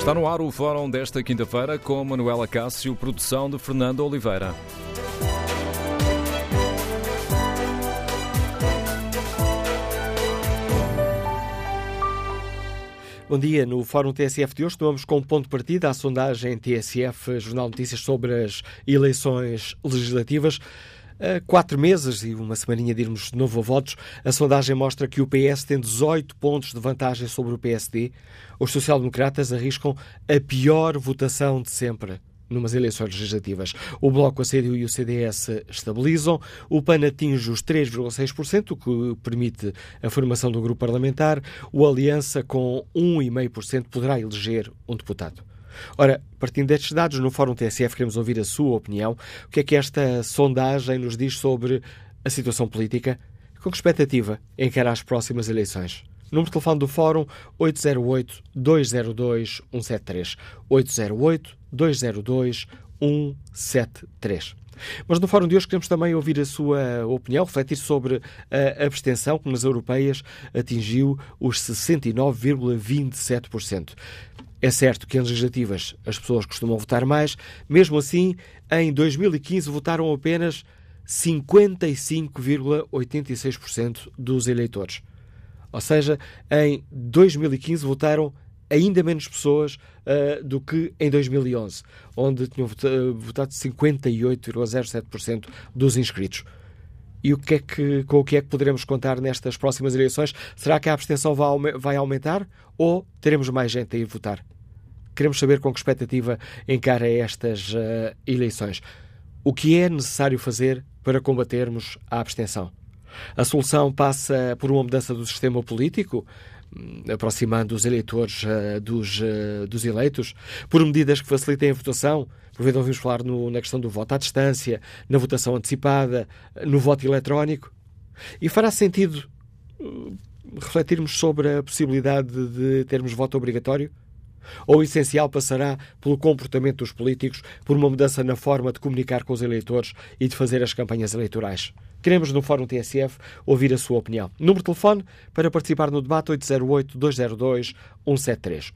Está no ar o fórum desta quinta-feira com Manuela Cássio, produção de Fernando Oliveira. Bom dia. No Fórum TSF de hoje tomamos como ponto de partida a sondagem TSF Jornal Notícias sobre as eleições legislativas. Há quatro meses e uma semaninha de irmos de novo a votos, a sondagem mostra que o PS tem 18 pontos de vantagem sobre o PSD. Os social-democratas arriscam a pior votação de sempre numas eleições legislativas. O Bloco, a CDU e o CDS estabilizam, o PAN atinge os 3,6%, o que permite a formação do grupo parlamentar, o Aliança, com 1,5%, poderá eleger um deputado. Ora, partindo destes dados, no Fórum TSF queremos ouvir a sua opinião. O que é que esta sondagem nos diz sobre a situação política? Com que expectativa encara as próximas eleições? Número de telefone do Fórum 808-202-173. 808-202-173. Mas no Fórum de hoje queremos também ouvir a sua opinião, refletir sobre a abstenção que nas europeias atingiu os 69,27%. É certo que em legislativas as pessoas costumam votar mais, mesmo assim, em 2015 votaram apenas 55,86% dos eleitores. Ou seja, em 2015 votaram ainda menos pessoas uh, do que em 2011, onde tinham votado 58,07% dos inscritos. E o que é que, com o que é que poderemos contar nestas próximas eleições? Será que a abstenção vai aumentar ou teremos mais gente a ir votar? Queremos saber com que expectativa encara estas uh, eleições. O que é necessário fazer para combatermos a abstenção? A solução passa por uma mudança do sistema político, hum, aproximando os eleitores uh, dos, uh, dos eleitos, por medidas que facilitem a votação. Por vezes ouvimos falar no, na questão do voto à distância, na votação antecipada, no voto eletrónico. E fará sentido uh, refletirmos sobre a possibilidade de termos voto obrigatório? Ou o essencial passará pelo comportamento dos políticos, por uma mudança na forma de comunicar com os eleitores e de fazer as campanhas eleitorais? Queremos, no Fórum TSF, ouvir a sua opinião. Número de telefone para participar no debate 808-202-173.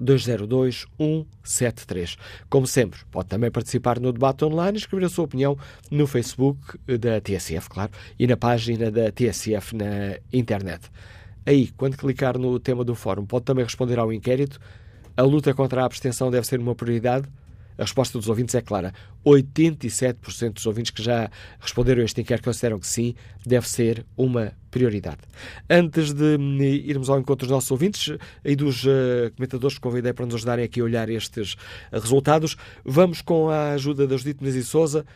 808-202-173. Como sempre, pode também participar no debate online e escrever a sua opinião no Facebook da TSF, claro, e na página da TSF na internet. Aí, quando clicar no tema do fórum, pode também responder ao inquérito. A luta contra a abstenção deve ser uma prioridade? A resposta dos ouvintes é clara. 87% dos ouvintes que já responderam a este inquérito consideram que sim, deve ser uma prioridade. Antes de hum, irmos ao encontro dos nossos ouvintes e dos uh, comentadores que convidei para nos ajudarem aqui a olhar estes resultados, vamos com a ajuda da Judite Menezes e Souza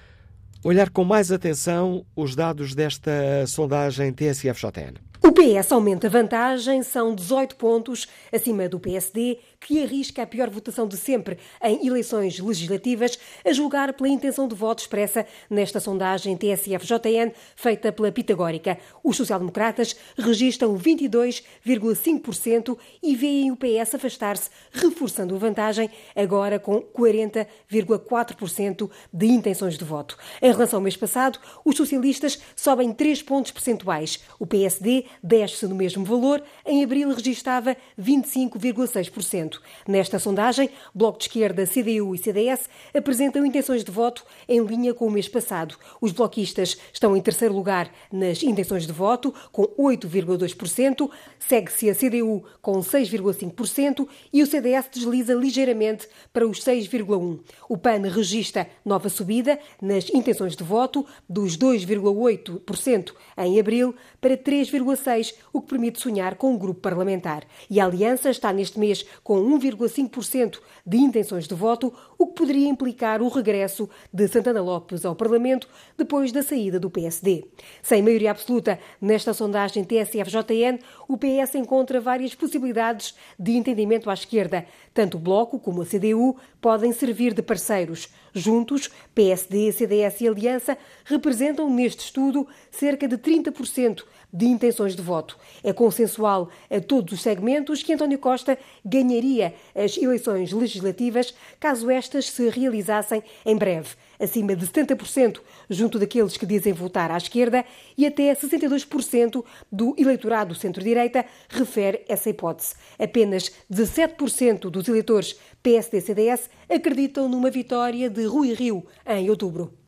olhar com mais atenção os dados desta sondagem TSF-JN. O PS aumenta a vantagem, são 18 pontos acima do PSD, que arrisca a pior votação de sempre em eleições legislativas, a julgar pela intenção de voto expressa nesta sondagem TSF-JN feita pela Pitagórica. Os social-democratas registram 22,5% e veem o PS afastar-se, reforçando a vantagem, agora com 40,4% de intenções de voto. Em relação ao mês passado, os socialistas sobem 3 pontos percentuais. O PSD desce no mesmo valor, em abril registava 25,6%. Nesta sondagem, Bloco de Esquerda, CDU e CDS apresentam intenções de voto em linha com o mês passado. Os bloquistas estão em terceiro lugar nas intenções de voto, com 8,2%, segue-se a CDU com 6,5% e o CDS desliza ligeiramente para os 6,1%. O PAN registra nova subida nas intenções de voto, dos 2,8% em abril para 3,6%, o que permite sonhar com um grupo parlamentar. E a Aliança está neste mês com 1,5% de intenções de voto, o que poderia implicar o regresso de Santana Lopes ao Parlamento depois da saída do PSD. Sem maioria absoluta nesta sondagem TSF-JN, o PS encontra várias possibilidades de entendimento à esquerda. Tanto o Bloco como a CDU podem servir de parceiros. Juntos, PSD, CDS e Aliança representam neste estudo cerca de 30% de intenções de voto. É consensual a todos os segmentos que António Costa ganharia as eleições legislativas caso esta estas se realizassem em breve, acima de 70% junto daqueles que dizem votar à esquerda e até 62% do eleitorado centro-direita refere essa hipótese. Apenas 17% dos eleitores PSD-CDS acreditam numa vitória de Rui Rio em outubro.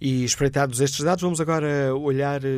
E espreitados estes dados, vamos agora olhar eh,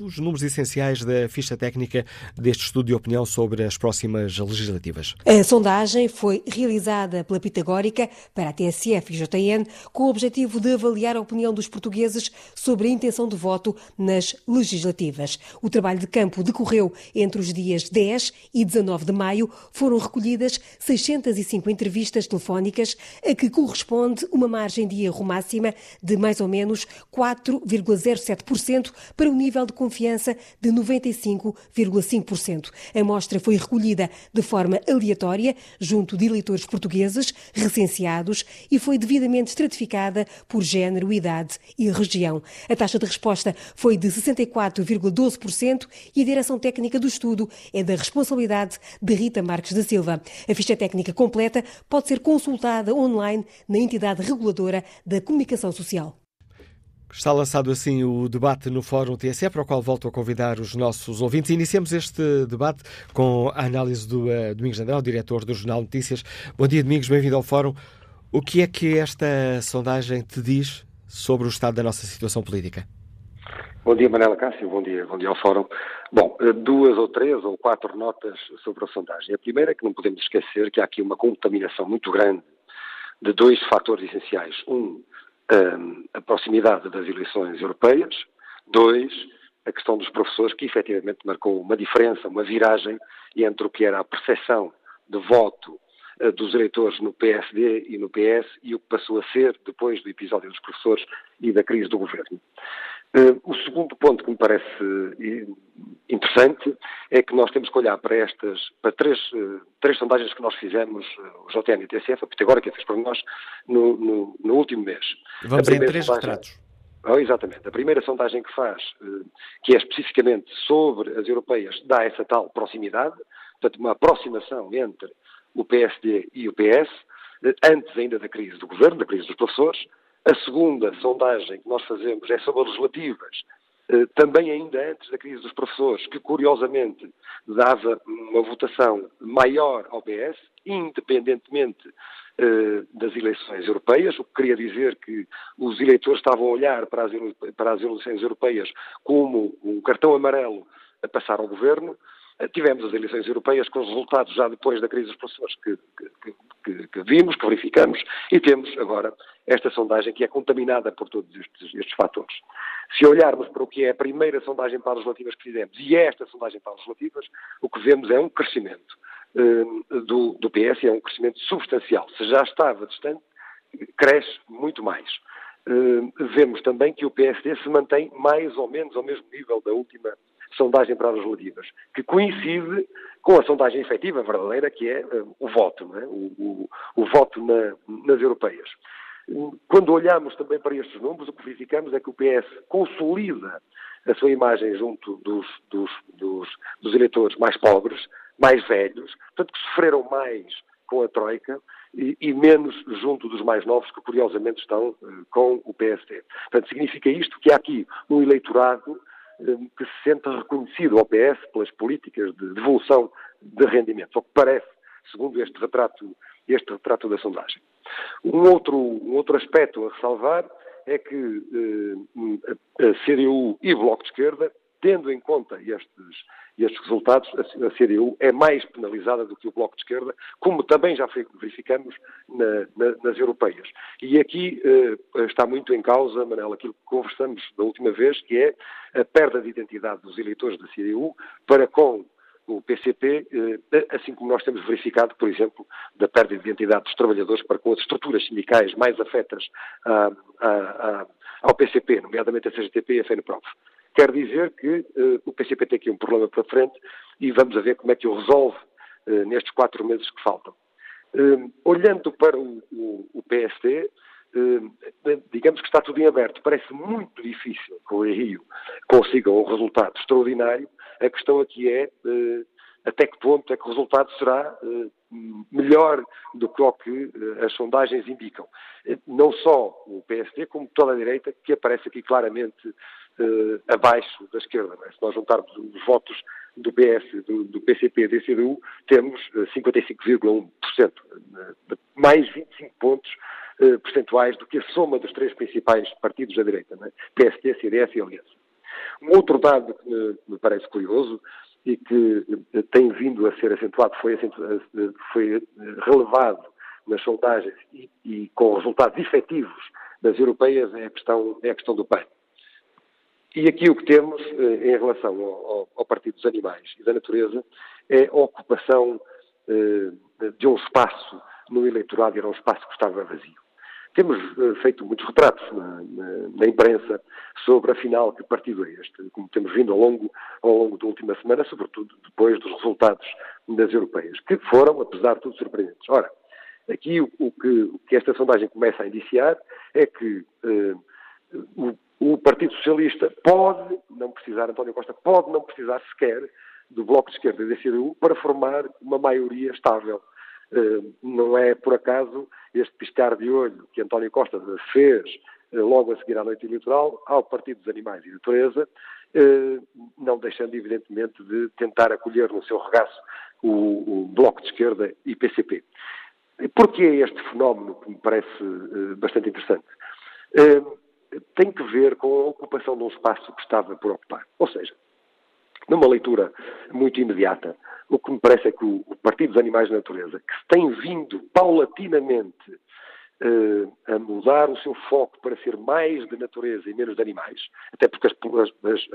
os números essenciais da ficha técnica deste estudo de opinião sobre as próximas legislativas. A sondagem foi realizada pela Pitagórica para a TSF e JN com o objetivo de avaliar a opinião dos portugueses sobre a intenção de voto nas legislativas. O trabalho de campo decorreu entre os dias 10 e 19 de maio. Foram recolhidas 605 entrevistas telefónicas, a que corresponde uma margem de erro máxima de mais ou menos 4,07% para o nível de confiança de 95,5%. A amostra foi recolhida de forma aleatória junto de eleitores portugueses recenseados e foi devidamente estratificada por género, idade e região. A taxa de resposta foi de 64,12% e a direção técnica do estudo é da responsabilidade de Rita Marques da Silva. A ficha técnica completa pode ser consultada online na entidade reguladora da comunicação social. Está lançado assim o debate no Fórum TSE, para o qual volto a convidar os nossos ouvintes. Iniciamos este debate com a análise do uh, Domingos André, diretor do Jornal Notícias. Bom dia, Domingos, bem-vindo ao Fórum. O que é que esta sondagem te diz sobre o estado da nossa situação política? Bom dia, Manela Cássio, bom dia, bom dia ao Fórum. Bom, eh, duas ou três ou quatro notas sobre a sondagem. A primeira é que não podemos esquecer que há aqui uma contaminação muito grande de dois fatores essenciais. Um, a proximidade das eleições europeias. Dois, a questão dos professores, que efetivamente marcou uma diferença, uma viragem entre o que era a percepção de voto eh, dos eleitores no PSD e no PS e o que passou a ser depois do episódio dos professores e da crise do governo. Uh, o segundo ponto que me parece uh, interessante é que nós temos que olhar para estas, para três, uh, três sondagens que nós fizemos, o JN e o TSF, a Pitagora que fez para nós, no, no, no último mês. Vamos em três sondagem, retratos. Oh, exatamente. A primeira sondagem que faz, que é especificamente sobre as europeias, dá essa tal proximidade, portanto, uma aproximação entre o PSD e o PS, antes ainda da crise do governo, da crise dos professores, a segunda sondagem que nós fazemos é sobre as legislativas, eh, também ainda antes da crise dos professores, que curiosamente dava uma votação maior ao PS, independentemente eh, das eleições europeias, o que queria dizer que os eleitores estavam a olhar para as, para as eleições europeias como um cartão amarelo a passar ao governo, Tivemos as eleições europeias com os resultados já depois da crise dos professores que, que, que, que, vimos, que verificamos, e temos agora esta sondagem que é contaminada por todos estes, estes fatores. Se olharmos para o que é a primeira sondagem para as legislativas que fizemos e esta sondagem para as legislativas, o que vemos é um crescimento uh, do, do PS, é um crescimento substancial. Se já estava distante, cresce muito mais. Uh, vemos também que o PSD se mantém mais ou menos ao mesmo nível da última sondagem para as legislativas, que coincide com a sondagem efetiva, verdadeira, que é uh, o voto, é? o, o, o, voto na, nas europeias. Quando olhamos também para estes números, o que verificamos é que o PS consolida a sua imagem junto dos, dos, dos, dos eleitores mais pobres, mais velhos, portanto que sofreram mais com a Troika e, e, menos junto dos mais novos, que curiosamente estão uh, com o PSD. Portanto, significa isto que há aqui um eleitorado que se sente reconhecido ao PS pelas políticas de devolução de rendimentos, o que parece, segundo este retrato, este retrato da sondagem. Um outro, um outro aspecto a ressalvar é que eh, a CDU e o Bloco de Esquerda tendo em conta estes, estes resultados, a, CDU é mais penalizada do que o Bloco de Esquerda, como também já verificamos na, na, nas europeias. E aqui eh, está muito em causa, Manela, aquilo que conversamos da última vez, que é a perda de identidade dos eleitores da CDU para com o PCP, eh, assim como nós temos verificado, por exemplo, da perda de identidade dos trabalhadores para com as estruturas sindicais mais afetas a, a, a, ao PCP, nomeadamente a CGTP e a FNPROF. Quer dizer que uh, o PCP tem aqui um problema para frente e vamos a ver como é que o resolve uh, nestes quatro meses que faltam. Uh, olhando para o, o, o PSD, digamos que está tudo em aberto. Parece muito difícil que o Rio consiga um resultado extraordinário. A questão aqui é até que ponto é que o resultado será melhor do que o que as sondagens indicam. Não só o PSD, como toda a direita, que aparece aqui claramente abaixo da esquerda. É? Se nós juntarmos os votos do PS, do, do PCP e do CDU, temos 55,1%, mais 25 pontos percentuais do que a soma dos três principais partidos da direita, é? PSD, CDS e Aliança. Um outro dado que me, parece curioso e que eh, tem vindo a ser acentuado, foi, acentuado, eh, foi eh, relevado nas sondagens e, e, com resultados efetivos das europeias é a questão, é a questão do PAN. E aqui o que temos em relação ao, ao, Partido dos Animais e da Natureza é a ocupação de um espaço no eleitorado, era um espaço que estava vazio. Temos uh, feito muitos retratos na, na, na, imprensa sobre, afinal, que partido é este, como temos vindo ao longo, ao longo da última semana, sobretudo depois dos resultados das europeias, que foram, apesar de tudo, surpreendentes. Ora, aqui o, o, que, o que, esta sondagem começa a indiciar é que o, o Partido Socialista pode não precisar, António Costa pode não precisar sequer do Bloco de Esquerda e da CDU para formar uma maioria estável eh, não é por acaso este piscar de olho que António Costa fez eh, logo a seguir à noite eleitoral ao Partido dos Animais e Natureza, eh, não deixando evidentemente de tentar acolher no seu regaço o, o Bloco de Esquerda e PCP. Porquê este fenómeno que me parece bastante interessante? Tem que ver com a ocupação de um espaço que estava por ocupar. Ou seja, numa leitura muito imediata, o que me parece é que o, Partido dos Animais da Natureza, que tem vindo paulatinamente uh, a mudar o seu foco para ser mais de natureza e menos de animais, até porque as, as,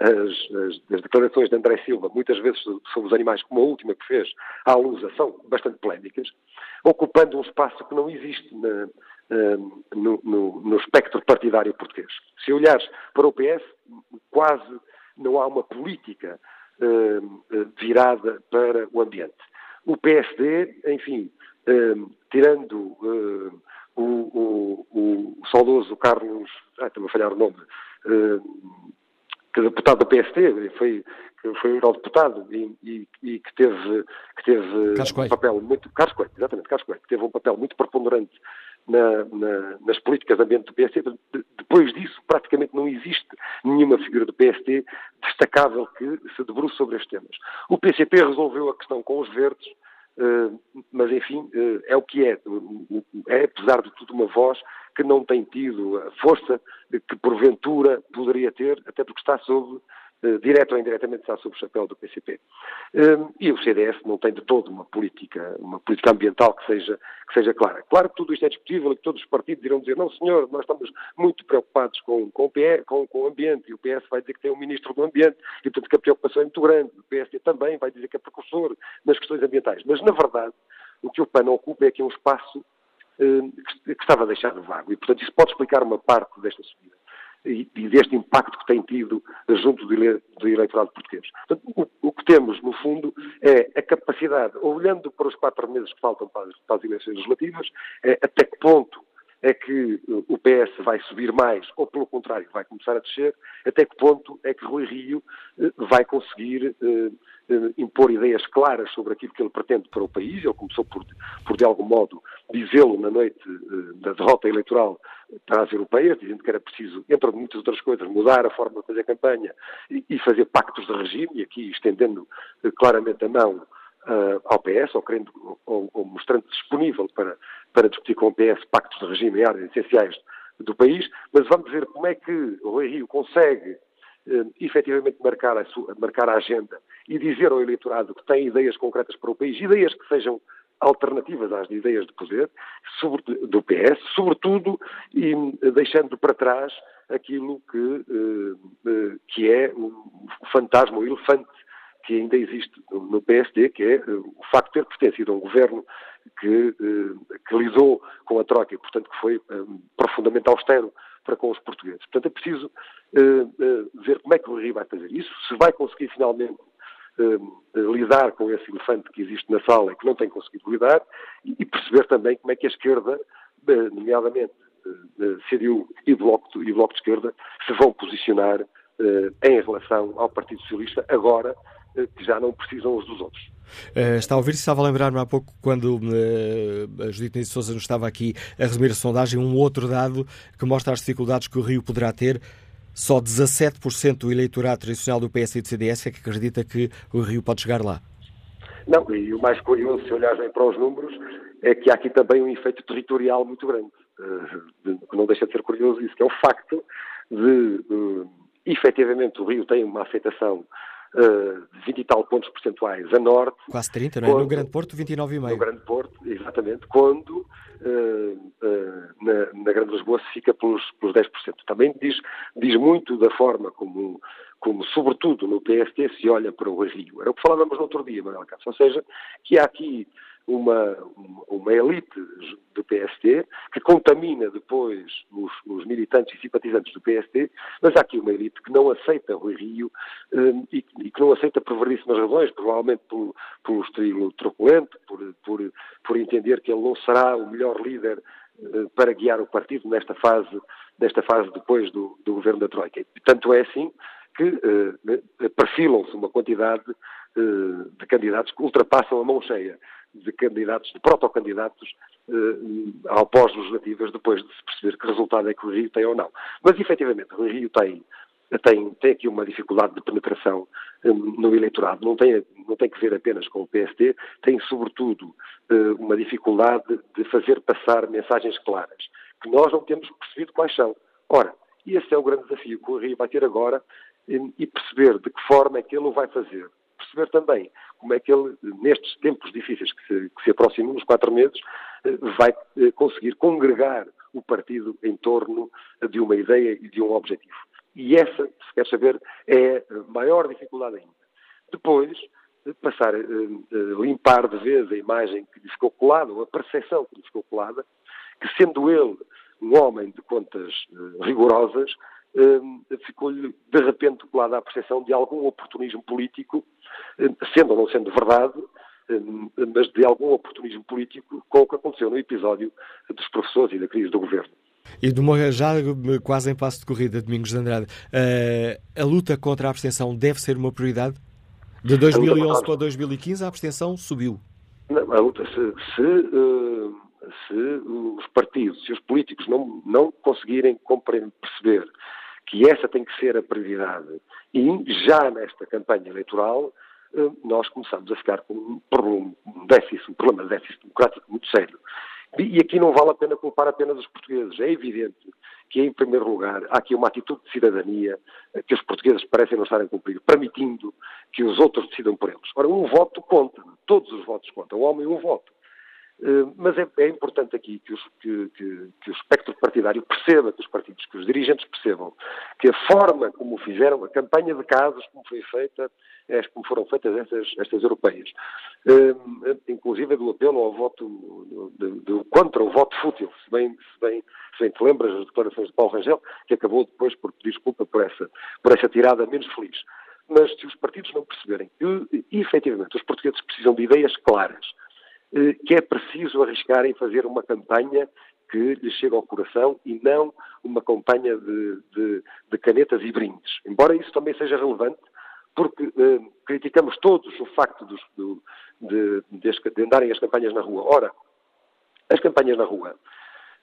as, as declarações de André Silva, muitas vezes sobre os animais, como a última que fez, à lusa, são bastante polémicas, ocupando um espaço que não existe na, no, no, no espectro partidário português. Se olhares para o PS, quase não há uma política uh, virada para o ambiente. O PSD, enfim, uh, tirando o, o, o, saudoso Carlos, ah, estou a falhar o nome, que é deputado do PSD, foi, que foi eurodeputado e, e, e que teve, que teve um papel muito. Carlos Coelho, exatamente, Carlos Coelho, que teve um papel muito preponderante na, na, nas políticas de ambiente do PSD. Depois disso, praticamente não existe nenhuma figura do PSD destacável que se debruce sobre estes temas. O PCP resolveu a questão com os verdes, eh, mas enfim, eh, é o que é. É, apesar de tudo, uma voz que não tem tido a força que porventura poderia ter, até porque está sob direto ou indiretamente está sob o chapéu do PCP. Ehm, e o CDS não tem de todo uma política, uma política ambiental que seja, que seja clara. Claro que tudo isto é discutível e que todos os partidos irão dizer, não senhor, nós estamos muito preocupados com, com, o, PE, com, com o ambiente, e o PS vai dizer que tem um ministro do ambiente, e portanto que a preocupação é muito grande. O PSD também vai dizer que é precursor nas questões ambientais. Mas, na verdade, o que o PAN ocupa é aqui um espaço ehm, que estava deixado vago. E, portanto, isso pode explicar uma parte desta subida e, deste impacto que tem tido junto do, do eleitorado português. Portanto, o, o, que temos, no fundo, é a capacidade, olhando para os quatro meses que faltam para as, para as eleições legislativas, é até que ponto é que o PS vai subir mais ou, pelo contrário, vai começar a descer, até que ponto é que Rui Rio eh, vai conseguir eh, eh, impor ideias claras sobre aquilo que ele pretende para o país. Ele começou por, por de algum modo, dizê-lo na noite da derrota eleitoral para as europeias, dizendo que era preciso, entre muitas outras coisas, mudar a forma de fazer campanha e, fazer pactos de regime, e aqui estendendo claramente a mão ao PS, ou, querendo, ou, ou mostrando disponível para, para discutir com o PS pactos de regime em áreas essenciais do país, mas vamos ver como é que o Rui Rio consegue uh, efetivamente marcar a, sua, marcar a agenda e dizer ao eleitorado que tem ideias concretas para o país, ideias que sejam alternativas às ideias de poder sobre, do PS, sobretudo e deixando para trás aquilo que, uh, que é o fantasma, o elefante que ainda existe no PSD, que é uh, o facto de ter pertencido a um governo que, uh, que lidou com a troca e, portanto, que foi um, profundamente austero para com os portugueses. Portanto, é preciso uh, ver como é que o Rio vai fazer isso, se vai conseguir finalmente lidar com esse elefante que existe na sala e que não tem conseguido lidar e perceber também como é que a esquerda, nomeadamente CDU e Bloco, e Bloco de Esquerda, se vão posicionar em relação ao Partido Socialista agora que já não precisam uns dos outros. Uh, está a ouvir, estava a lembrar-me há pouco, quando uh, a Judite Nise Souza nos estava aqui a resumir a sondagem, um outro dado que mostra as dificuldades que o Rio poderá ter. Só 17% do eleitorado tradicional do PS e do CDS é que acredita que o Rio pode chegar lá. Não, e o mais curioso, se olharem para os números, é que há aqui também um efeito territorial muito grande. Que não deixa de ser curioso isso, que é o facto de, uh, efetivamente, o Rio tem uma aceitação uh, 20 e tal pontos percentuais a norte. Quase 30, não é? Quando, no Grande Porto, 29,5. No Grande Porto, exatamente, quando uh, uh, na, na, Grande Lisboa se fica pelos, pelos 10%. Também diz, diz muito da forma como, como, sobretudo no PST, se olha para o Rio. Era o que falávamos no outro dia, Manuel Cássio. Ou seja, que há aqui uma, uma elite do PST que contamina depois os, os, militantes e simpatizantes do PST, mas há aqui uma elite que não aceita Rui Rio um, e, e, que não aceita por variedíssimas razões, provavelmente pelo, pelo estilo truculento, por, por, por entender que ele não será o melhor líder uh, para guiar o partido nesta fase, nesta fase depois do, do governo da Troika. Tanto é assim que uh, perfilam-se uma quantidade de candidatos que ultrapassam a mão cheia de candidatos, de protocandidatos eh, ao pós-legislativas, depois de se perceber que resultado é que o Rio tem ou não. Mas, efetivamente, o Rio tem, tem, tem aqui uma dificuldade de penetração eh, no eleitorado. Não tem, não tem que ver apenas com o PSD, tem, sobretudo, eh, uma dificuldade de fazer passar mensagens claras, que nós não temos percebido quais são. Ora, esse é o grande desafio que o Rio vai ter agora e perceber de que forma é que ele o vai fazer perceber também como é que ele, nestes tempos difíceis que se, que se aproximam, nos quatro meses, eh, vai eh, conseguir congregar o partido em torno de uma ideia e de um objetivo. E essa, se quer saber, é a maior dificuldade ainda. Depois, passar a limpar de vez a imagem que lhe ficou colada, ou a percepção que lhe ficou colada, que sendo ele um homem de contas eh, rigorosas, ficou-lhe de repente colada a percepção de algum oportunismo político sendo ou não sendo verdade, mas de algum oportunismo político com o que aconteceu no episódio dos professores e da crise do governo. E de uma, já quase em passo de corrida, Domingos de Andrade, a luta contra a abstenção deve ser uma prioridade? De 2011 para 2015 a abstenção subiu. Não, a luta, se, se, eh, se, os partidos, se os políticos não, não conseguirem perceber que essa tem que ser a prioridade e já nesta campanha eleitoral eh, nós começamos a ficar com um problema, um déficit, um problema de déficit democrático muito sério. E aqui não vale a pena culpar apenas os portugueses. É evidente que, em primeiro lugar, há aqui uma atitude de cidadania que os portugueses parecem não estarem a cumprir, permitindo que os outros decidam por eles. Ora, um voto conta, todos os votos contam, o homem um voto. Eh, mas é, é, importante aqui que, os, que, que, que, o espectro partidário perceba, que os partidos, que os dirigentes percebam que a forma como fizeram, a campanha de casos como foi feita, é como foram feitas estas, estas europeias, uh, inclusive do apelo ao voto, de, de, contra o voto fútil, se bem, se bem, se bem te lembras das declarações de Paulo Rangel, que acabou depois por pedir desculpa por essa, por essa tirada menos feliz. Mas se os partidos não perceberem que, efetivamente, os portugueses precisam de ideias claras, eh, que é preciso arriscar em fazer uma campanha que lhes chega ao coração e não uma campanha de, de, de canetas e brindes. Embora isso também seja relevante, porque eh, criticamos todos o facto dos, do, de, de, de, andarem as campanhas na rua. Ora, as campanhas na rua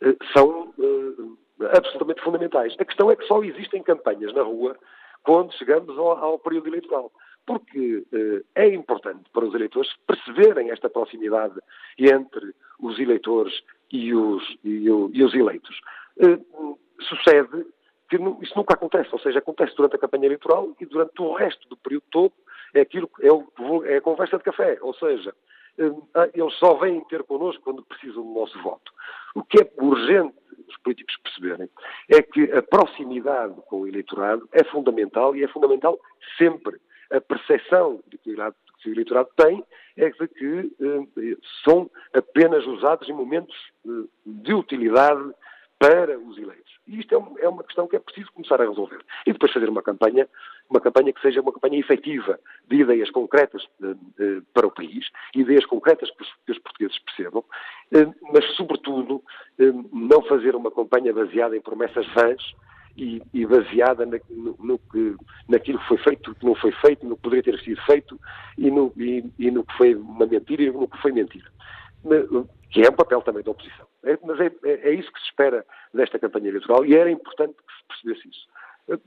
eh, são eh, absolutamente fundamentais. A questão é que só existem campanhas na rua quando chegamos ao, ao período eleitoral porque eh, é importante para os eleitores perceberem esta proximidade entre os eleitores e os, e, o, e os eleitos. Eh, sucede que isso nunca acontece, ou seja, acontece durante a campanha eleitoral e durante o resto do período todo é aquilo é, é a conversa de café, ou seja, eh, ah, eles só vêm ter connosco quando precisam do nosso voto. O que é urgente os políticos perceberem é que a proximidade com o eleitorado é fundamental e é fundamental sempre a percepção de que o eleitorado tem é de que eh, são apenas usados em momentos eh, de utilidade para os eleitos. E isto é, um, é, uma questão que é preciso começar a resolver. E depois fazer uma campanha, uma campanha que seja uma campanha efetiva de ideias concretas eh, eh para o país, ideias concretas que os, que os portugueses percebam, eh, mas, sobretudo, eh, não fazer uma campanha baseada em promessas vãs e, e baseada na, no, no que, naquilo que foi feito, que não foi feito, no que poderia ter sido feito e no, e, e no que foi uma mentira e no que foi mentira. Que é um papel também da oposição. É, mas é, é, é isso que se espera desta campanha eleitoral e era importante que se percebesse isso.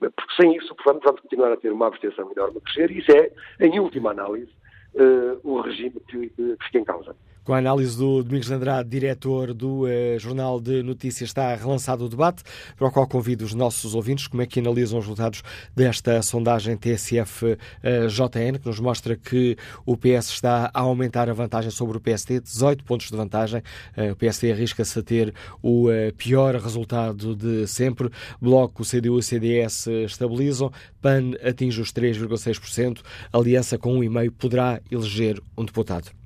Porque sem isso vamos, vamos continuar a ter uma abstenção enorme a crescer e isso é, em última análise, uh, o regime que, que fica em causa. Com a análise do Domingos Andrade, diretor do eh, Jornal de Notícias, está relançado o debate, para o qual convido os nossos ouvintes como é que analisam os resultados desta sondagem TSF-JN, que nos mostra que o PS está a aumentar a vantagem sobre o PSD, 18 pontos de vantagem. Eh, o PSD arrisca-se a ter o eh, pior resultado de sempre. Bloco, CDU e CDS estabilizam, PAN atinge os 3,6%, Aliança com 1,5% poderá eleger um deputado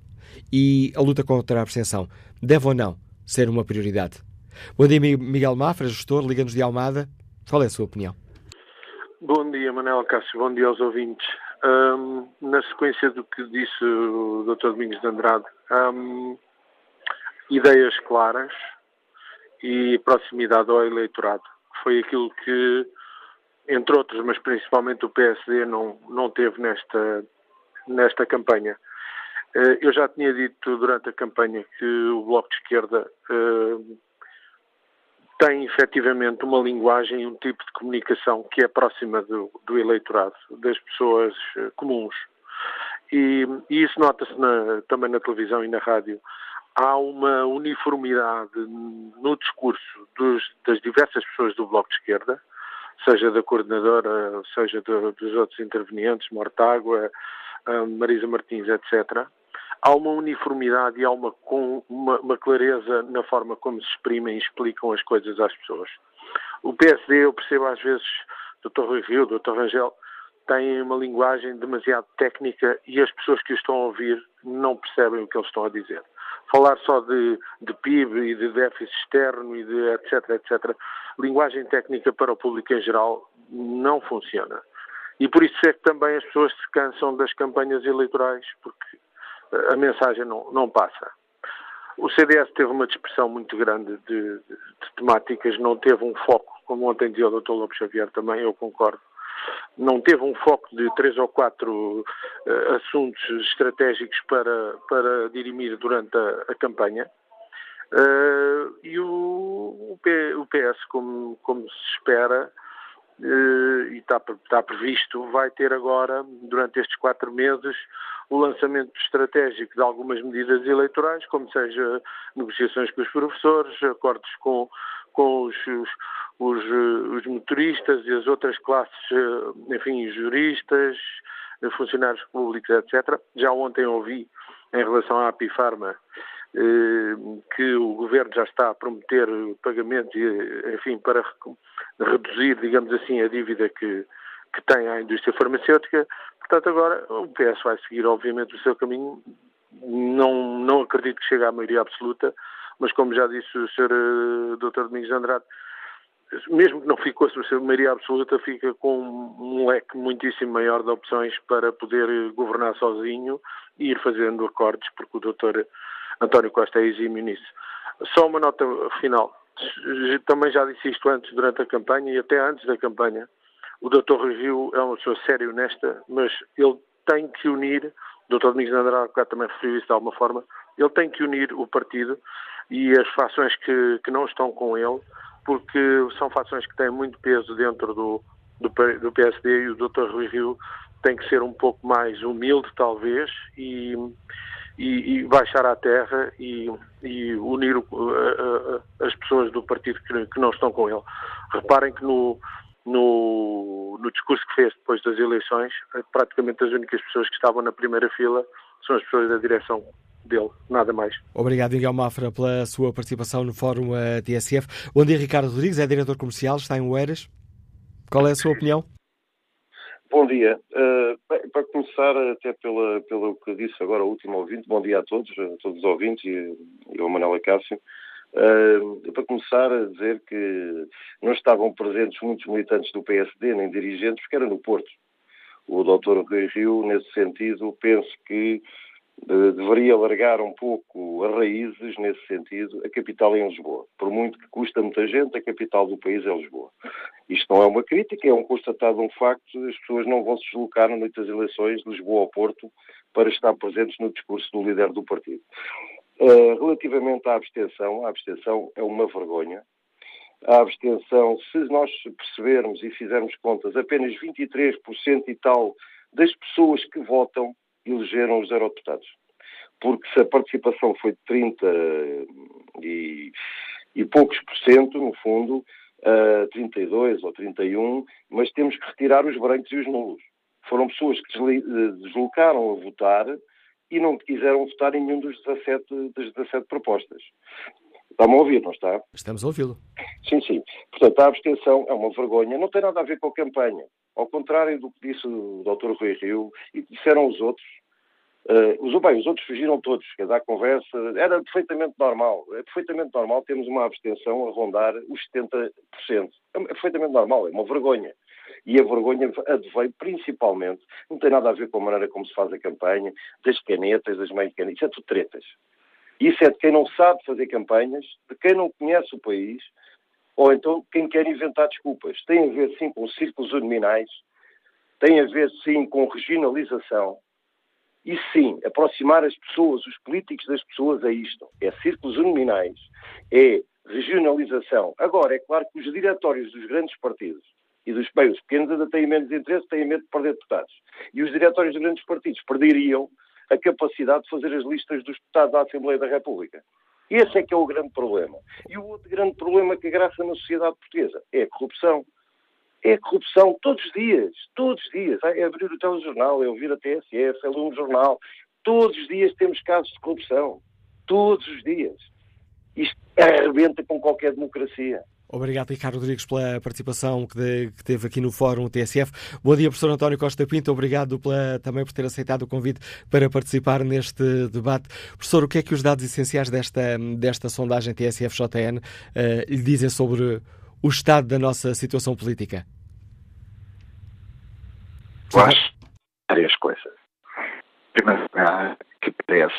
e a luta contra a abstenção deve ou não ser uma prioridade? Bom dia, Miguel Mafra, gestor, Liga-nos de Almada. Qual é a sua opinião? Bom dia, Manuel Cássio. Bom dia aos ouvintes. Um, na sequência do que disse o Dr. Domingos de Andrade, um, ideias claras e proximidade ao eleitorado. Foi aquilo que, entre outros, mas principalmente o PSD, não, não teve nesta, nesta campanha. Eh, eu já tinha dito durante a campanha que o Bloco de Esquerda uh, tem efetivamente uma linguagem um tipo de comunicação que é próxima do, do eleitorado, das pessoas uh, comuns. E, e isso nota-se também na televisão e na rádio. Há uma uniformidade no discurso dos, das diversas pessoas do Bloco de Esquerda, seja da coordenadora, seja do, dos outros intervenientes, Mortágua, Marisa Martins, etc há uma uniformidade e há uma, uma, uma, clareza na forma como se exprimem e explicam as coisas às pessoas. O PSD, eu percebo às vezes, Dr. Rui Rio, Dr. Rangel, têm uma linguagem demasiado técnica e as pessoas que o estão a ouvir não percebem o que eles estão a dizer. Falar só de, de PIB e de déficit externo e de etc, etc, linguagem técnica para o público em geral não funciona. E por isso é que também as pessoas se cansam das campanhas eleitorais, porque a mensagem não, não passa. O CDS teve uma dispersão muito grande de, de, de, temáticas, não teve um foco, como ontem dizia o Dr. Lopes Xavier também, eu concordo, não teve um foco de três ou quatro uh, assuntos estratégicos para, para dirimir durante a, a campanha. Uh, e o, o, PS, como, como se espera, e está, está previsto, vai ter agora, durante estes quatro meses, o lançamento estratégico de algumas medidas eleitorais, como seja negociações com os professores, acordos com, com os, os, os, os motoristas e as outras classes, eh, enfim, juristas, funcionários públicos, etc. Já ontem ouvi, em relação à Apifarma, eh, que o governo já está a prometer pagamentos, enfim, para reduzir, digamos assim, a dívida que, que tem a indústria farmacêutica. Portanto, agora o PS vai seguir, obviamente, o seu caminho. Não, não acredito que chegue à maioria absoluta, mas como já disse o Sr. Eh, Dr. Domingos Andrade, mesmo que não fique com a maioria absoluta, fica com um leque muitíssimo maior de opções para poder governar sozinho e ir fazendo acordos, porque o Dr. António Costa é exímio nisso. Só uma nota final. Também já disse isto antes, durante a campanha e até antes da campanha. O Dr. Rio é uma pessoa séria e honesta, mas ele tem que unir, o Dr. Domingos Andrade também referiu isso de alguma forma, ele tem que unir o partido e as fações que, que não estão com ele, porque são fações que têm muito peso dentro do, do, do PSD e o Dr. Rui Rio tem que ser um pouco mais humilde, talvez, e, e, e baixar à terra e, e unir a, a, as pessoas do partido que, que, não estão com ele. Reparem que no, no, no discurso que fez depois das eleições, praticamente as únicas pessoas que estavam na primeira fila são as pessoas da direção dele, nada mais. Obrigado, Miguel Mafra, pela sua participação no Fórum eh, TSF. Bom dia, Ricardo Rodrigues, é diretor comercial, está em Oeiras. Qual é a sua opinião? Bom dia. Uh, para começar, até pela, pelo que disse agora o último ouvinte, bom dia a todos, a todos os ouvintes e, ao Manuel Acácio. Uh, para começar a dizer que não estavam presentes muitos militantes do PSD, nem dirigentes, porque era no Porto. O doutor Rui Rio, nesse sentido, penso que deveria largar um pouco as raízes nesse sentido. A capital é em Lisboa. Por muito que custa muita gente, a capital do país é Lisboa. Isto não é uma crítica, é um constatado um facto. As pessoas não vão se deslocar na noite das eleições de Lisboa ao Porto para estar presentes no discurso do líder do partido. Uh, relativamente à abstenção, a abstenção é uma vergonha. A abstenção, se nós percebermos e fizermos contas, apenas 23% e tal das pessoas que votam elegeram os eurodeputados. Porque se a participação foi de 30 e, e poucos por cento, no fundo, uh, 32 ou 31, mas temos que retirar os brancos e os nulos. Foram pessoas que deslocaram a votar e não quiseram votar em nenhum dos 17, das 17 propostas. Está-me a ouvir, não está? Estamos a ouvi-lo. Sim, sim. Portanto, a abstenção é uma vergonha. Não tem nada a ver com a campanha. Ao contrário do que disse o Dr. Rui Rio e que disseram os outros, uh, os, bem, os outros fugiram todos, quer dizer, a conversa era perfeitamente normal. É perfeitamente normal termos uma abstenção a rondar os 70%. É perfeitamente normal, é uma vergonha. E a vergonha adveio principalmente, não tem nada a ver com a maneira como se faz a campanha, das canetas, das meias canetas, isso é tudo tretas. Isso é de quem não sabe fazer campanhas, de quem não conhece o país, ou então quem quer inventar desculpas. Tem a ver, sim, com círculos nominais, tem a ver, sim, com regionalização, e sim, aproximar as pessoas, os políticos das pessoas a isto. É círculos nominais, é regionalização. Agora, é claro que os diretórios dos grandes partidos e dos os pequenos ainda têm menos interesse, têm medo de perder deputados. E os diretórios dos grandes partidos perderiam a capacidade de fazer as listas dos deputados à Assembleia da República. Esse é que é o grande problema. E o outro grande problema que agraça na sociedade portuguesa é a corrupção. É corrupção todos os dias, todos os dias. É abrir o telejornal, é ouvir a TSF, é ler um jornal. Todos os dias temos casos de corrupção. Todos os dias. Isto arrebenta com qualquer democracia. Obrigado, Ricardo Rodrigues, pela participação que, teve aqui no Fórum TSF. Bom dia, professor António Costa Pinto. Obrigado pela, também por ter aceitado o convite para participar neste debate. Professor, o que é que os dados essenciais desta, desta sondagem TSF-JN uh, eh, lhe dizem sobre o estado da nossa situação política? Eu acho várias coisas. Primeiro lugar, que parece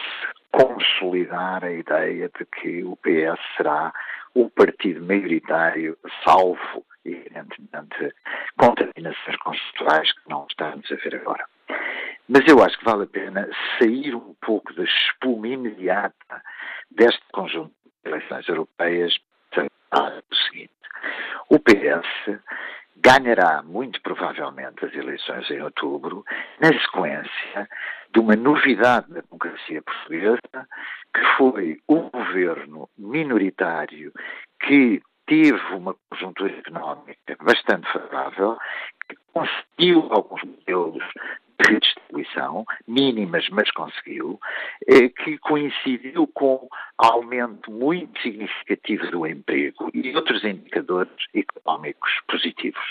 consolidar a ideia de que o PS será o partido maioritário, salvo, evidentemente, contaminações constitucionais que não estamos a ver agora. Mas eu acho que vale a pena sair um pouco da espuma imediata deste conjunto de eleições europeias para o seguinte. O PS ganhará muito provavelmente as eleições em outubro, na sequência de uma novidade na democracia portuguesa, que foi um governo minoritário que teve uma conjuntura económica bastante favorável, que conseguiu alguns modelos de redistribuição, mínimas, mas conseguiu, eh, que coincidiu com aumento muito significativo do emprego e outros indicadores económicos positivos.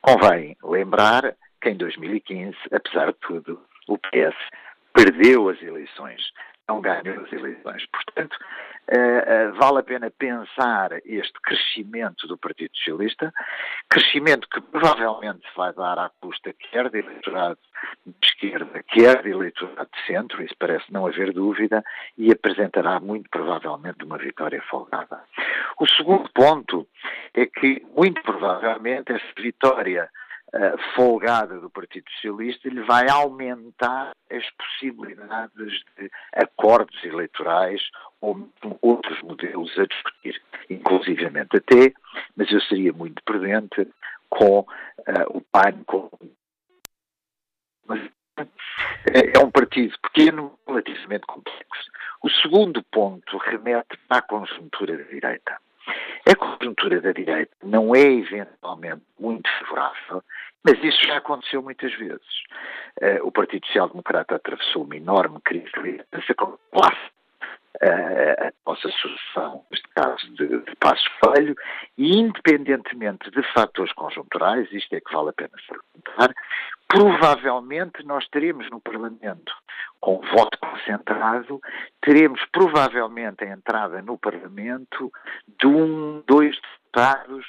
Convém lembrar que em 2015, apesar de tudo, o PS perdeu as eleições, não ganhou as eleições. Portanto, uh, uh, vale a pena pensar este crescimento do Partido Socialista, crescimento que provavelmente vai dar à custa quer de eleitorado de esquerda, quer de eleitorado de centro, isso parece não haver dúvida, e apresentará muito provavelmente uma vitória folgada. O segundo ponto é que, muito provavelmente, essa vitória folgada do Partido Socialista lhe vai aumentar as possibilidades de acordos eleitorais ou outros modelos a discutir, inclusivamente até, mas eu seria muito prudente com uh, o PAN, com mas é um partido pequeno, relativamente complexo. O segundo ponto remete à conjuntura da direita. A conjuntura da direita não é eventualmente muito favorável, mas isso já aconteceu muitas vezes. Uh, o Partido Social Democrata atravessou uma enorme crise de liderança classe a nossa sucessão, neste caso de, de Passos Coelho, e independentemente de fatores conjunturais, isto é que vale a pena perguntar, provavelmente nós teremos no Parlamento, com voto concentrado, teremos provavelmente a entrada no Parlamento de um, dois deputados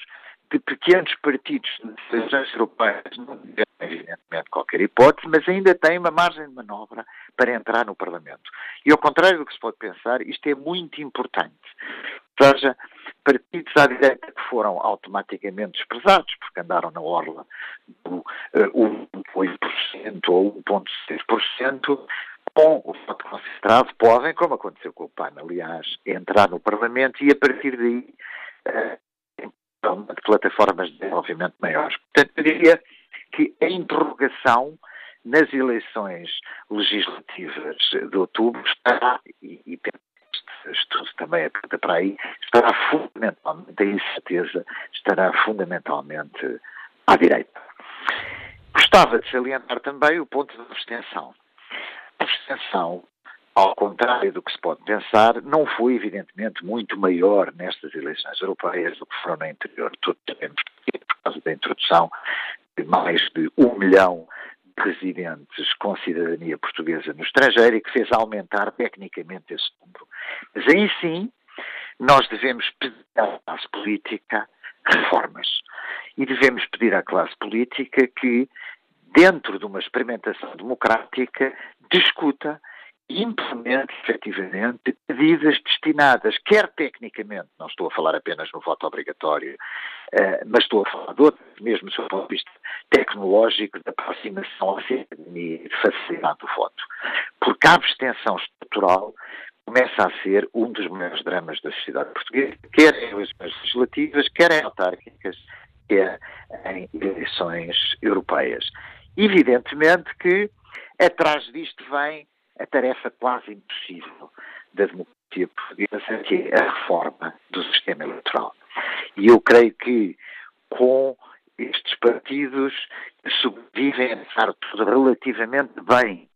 de pequenos partidos de eleições europeias não tiveram, evidentemente, qualquer hipótese, mas ainda têm uma margem de manobra para entrar no Parlamento. E ao contrário do que se pode pensar, isto é muito importante. Ou seja, partidos à direita que foram automaticamente desprezados, porque andaram na orla do uh, eh, 1,8% ou 1,6%, com o voto concentrado, podem, como aconteceu com o PAN, aliás, entrar no Parlamento e a partir daí uh, de plataformas de desenvolvimento maiores. Portanto, eu diria que a interrogação nas eleições legislativas de outubro está, e, e estudo também aponta para aí, estará fundamentalmente, a incerteza estará fundamentalmente à direita. Gostava de salientar também o ponto da abstenção. A abstenção, ao contrário do que se pode pensar, não foi evidentemente muito maior nestas eleições europeias do que foram no interior. Todos sabemos por causa da introdução de mais de um milhão residentes com cidadania portuguesa no estrangeiro e que fez aumentar tecnicamente esse número. Mas aí sim, nós devemos pedir à classe política reformas. E devemos pedir à classe política que, dentro de uma experimentação democrática, discuta implemente efetivamente medidas destinadas, quer tecnicamente, não estou a falar apenas no voto obrigatório, uh, mas estou a falar de outro, mesmo do ponto de vista tecnológico, da aproximação à cidadania e de facilidade do voto. Porque a abstenção estrutural começa a ser um dos maiores dramas da sociedade portuguesa, quer em eleições legislativas, quer em autárquicas, quer em eleições europeias. Evidentemente que atrás disto vem a tarefa quase impossível da democracia portuguesa, que é a reforma do sistema eleitoral. E eu creio que com estes partidos sobrevivem, apesar tudo, relativamente bem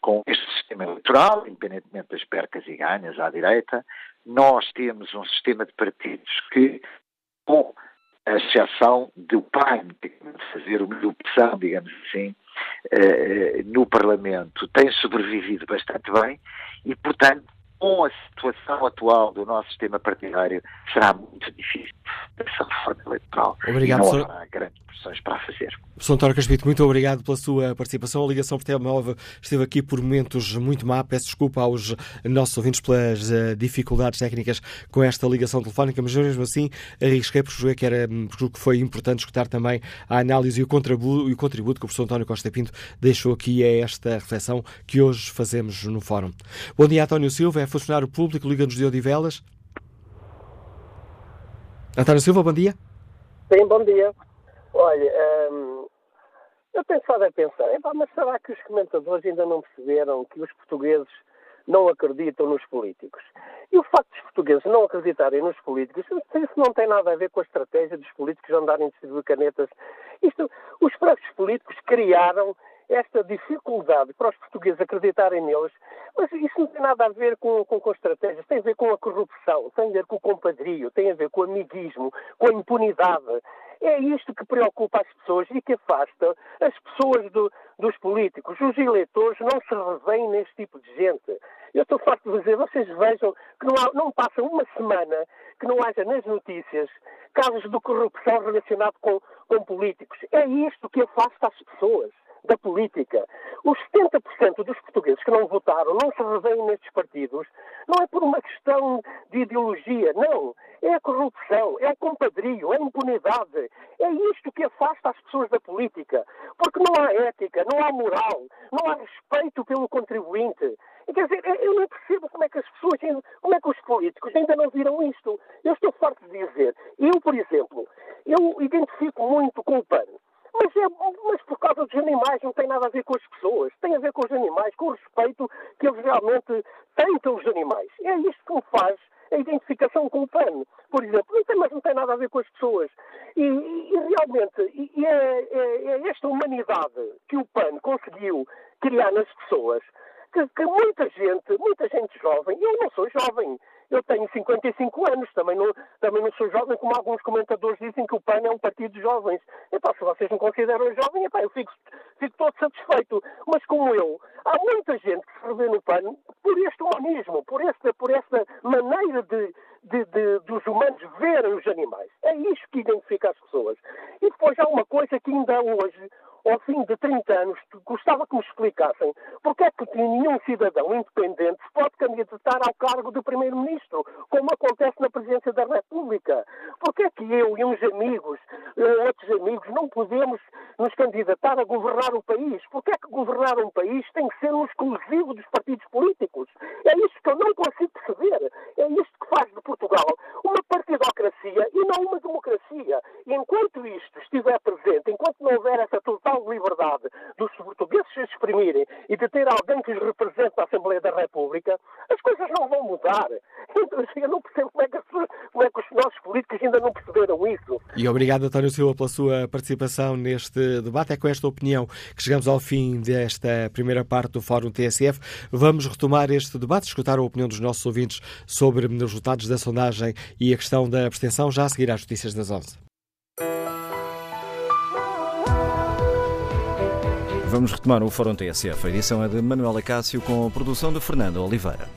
com este sistema eleitoral, independentemente das percas e ganhas à direita, nós temos um sistema de partidos que, com a exceção do PAN, fazer uma opção, digamos assim, no Parlamento tem sobrevivido bastante bem e, portanto, com a situação atual do nosso sistema partidário, será muito difícil essa reforma eleitoral. Obrigado, e não haverá grandes pressões para fazer. Sr. António Caspito, muito obrigado pela sua participação. A ligação por telemóvel esteve aqui por momentos muito má. Peço desculpa aos nossos ouvintes pelas uh, dificuldades técnicas com esta ligação telefónica, mas mesmo assim arrisquei por julguei que, era, por que foi importante escutar também a análise e o contributo, e o contributo que o professor António Costa Pinto deixou aqui a esta reflexão que hoje fazemos no Fórum. Bom dia, António Silva, é funcionário público, liga-nos de Odivelas. António Silva, bom dia. Sim, bom dia. Olha, hum, eu estado a pensar, mas será que os comentadores ainda não perceberam que os portugueses não acreditam nos políticos? E o facto dos portugueses não acreditarem nos políticos, isso não tem nada a ver com a estratégia dos políticos andarem distribuir canetas. Isto, os próprios políticos criaram esta dificuldade para os portugueses acreditarem neles, mas isso não tem nada a ver com, com, com estratégias, tem a ver com a corrupção, tem a ver com o compadrio, tem a ver com o amiguismo, com a impunidade. É isto que preocupa as pessoas e que afasta as pessoas do, dos políticos. Os eleitores não se revêem neste tipo de gente. Eu estou farto de dizer, vocês vejam que não, há, não passa uma semana que não haja nas notícias casos de corrupção relacionados com, com políticos. É isto que afasta as pessoas da política. Os 70% dos portugueses que não votaram não se revêem nestes partidos, não é por uma questão de ideologia, não. É a corrupção, é o compadrio, é a impunidade. É isto que afasta as pessoas da política. Porque não há ética, não há moral, não há respeito pelo contribuinte. Quer dizer, eu não percebo como é que as pessoas, como é que os políticos ainda não viram isto. Eu estou farto de dizer. Eu, por exemplo, eu identifico muito com o PAN. Mas, é, mas por causa dos animais não tem nada a ver com as pessoas, tem a ver com os animais, com o respeito que eles realmente têm pelos animais. É isto que me faz a identificação com o PAN, por exemplo. Não tem, mas não tem nada a ver com as pessoas. E, e, e realmente, e é, é, é, esta humanidade que o PAN conseguiu criar nas pessoas que, que muita gente, muita gente jovem, eu não sou jovem, eu tenho 55 anos, também não, também não sou jovem, como alguns comentadores dizem que o PAN é um partido de jovens. Epá, se vocês me consideram jovem, epá, eu fico, fico todo satisfeito. Mas como eu, há muita gente que se revê no PAN por este humanismo, por esta, por esta maneira de, de, de, dos humanos verem os animais. É isto que identifica as pessoas. depois há uma coisa que ainda hoje ao fim de 30 anos, gostava que me explicassem porque é que nenhum cidadão independente pode candidatar ao cargo de Primeiro-Ministro, como acontece na Presidência da República. Porque é que eu e uns amigos, eh, outros amigos, não podemos nos candidatar a governar o país? Porque é que governar um país tem que ser um exclusivo dos partidos políticos? É isto que eu não consigo perceber. É isto que faz de Portugal uma partidocracia e não uma democracia. E enquanto isto estiver presente, enquanto não houver essa total total liberdade dos portugueses se exprimirem e de ter alguém que os represente na Assembleia da República, as coisas não vão mudar. Então, eu não percebo como é, que, como é que os nossos políticos ainda não perceberam isso. E obrigado, António Silva, pela sua participação neste debate. É com esta opinião que chegamos ao fim desta primeira parte do Fórum TSF. Vamos retomar este debate, escutar a opinião dos nossos ouvintes sobre os resultados da sondagem e a questão da abstenção, já a seguir às notícias das 11. Vamos retomar o Fórum TSF. A edição é de Manuela Cássio com a produção de Fernando Oliveira.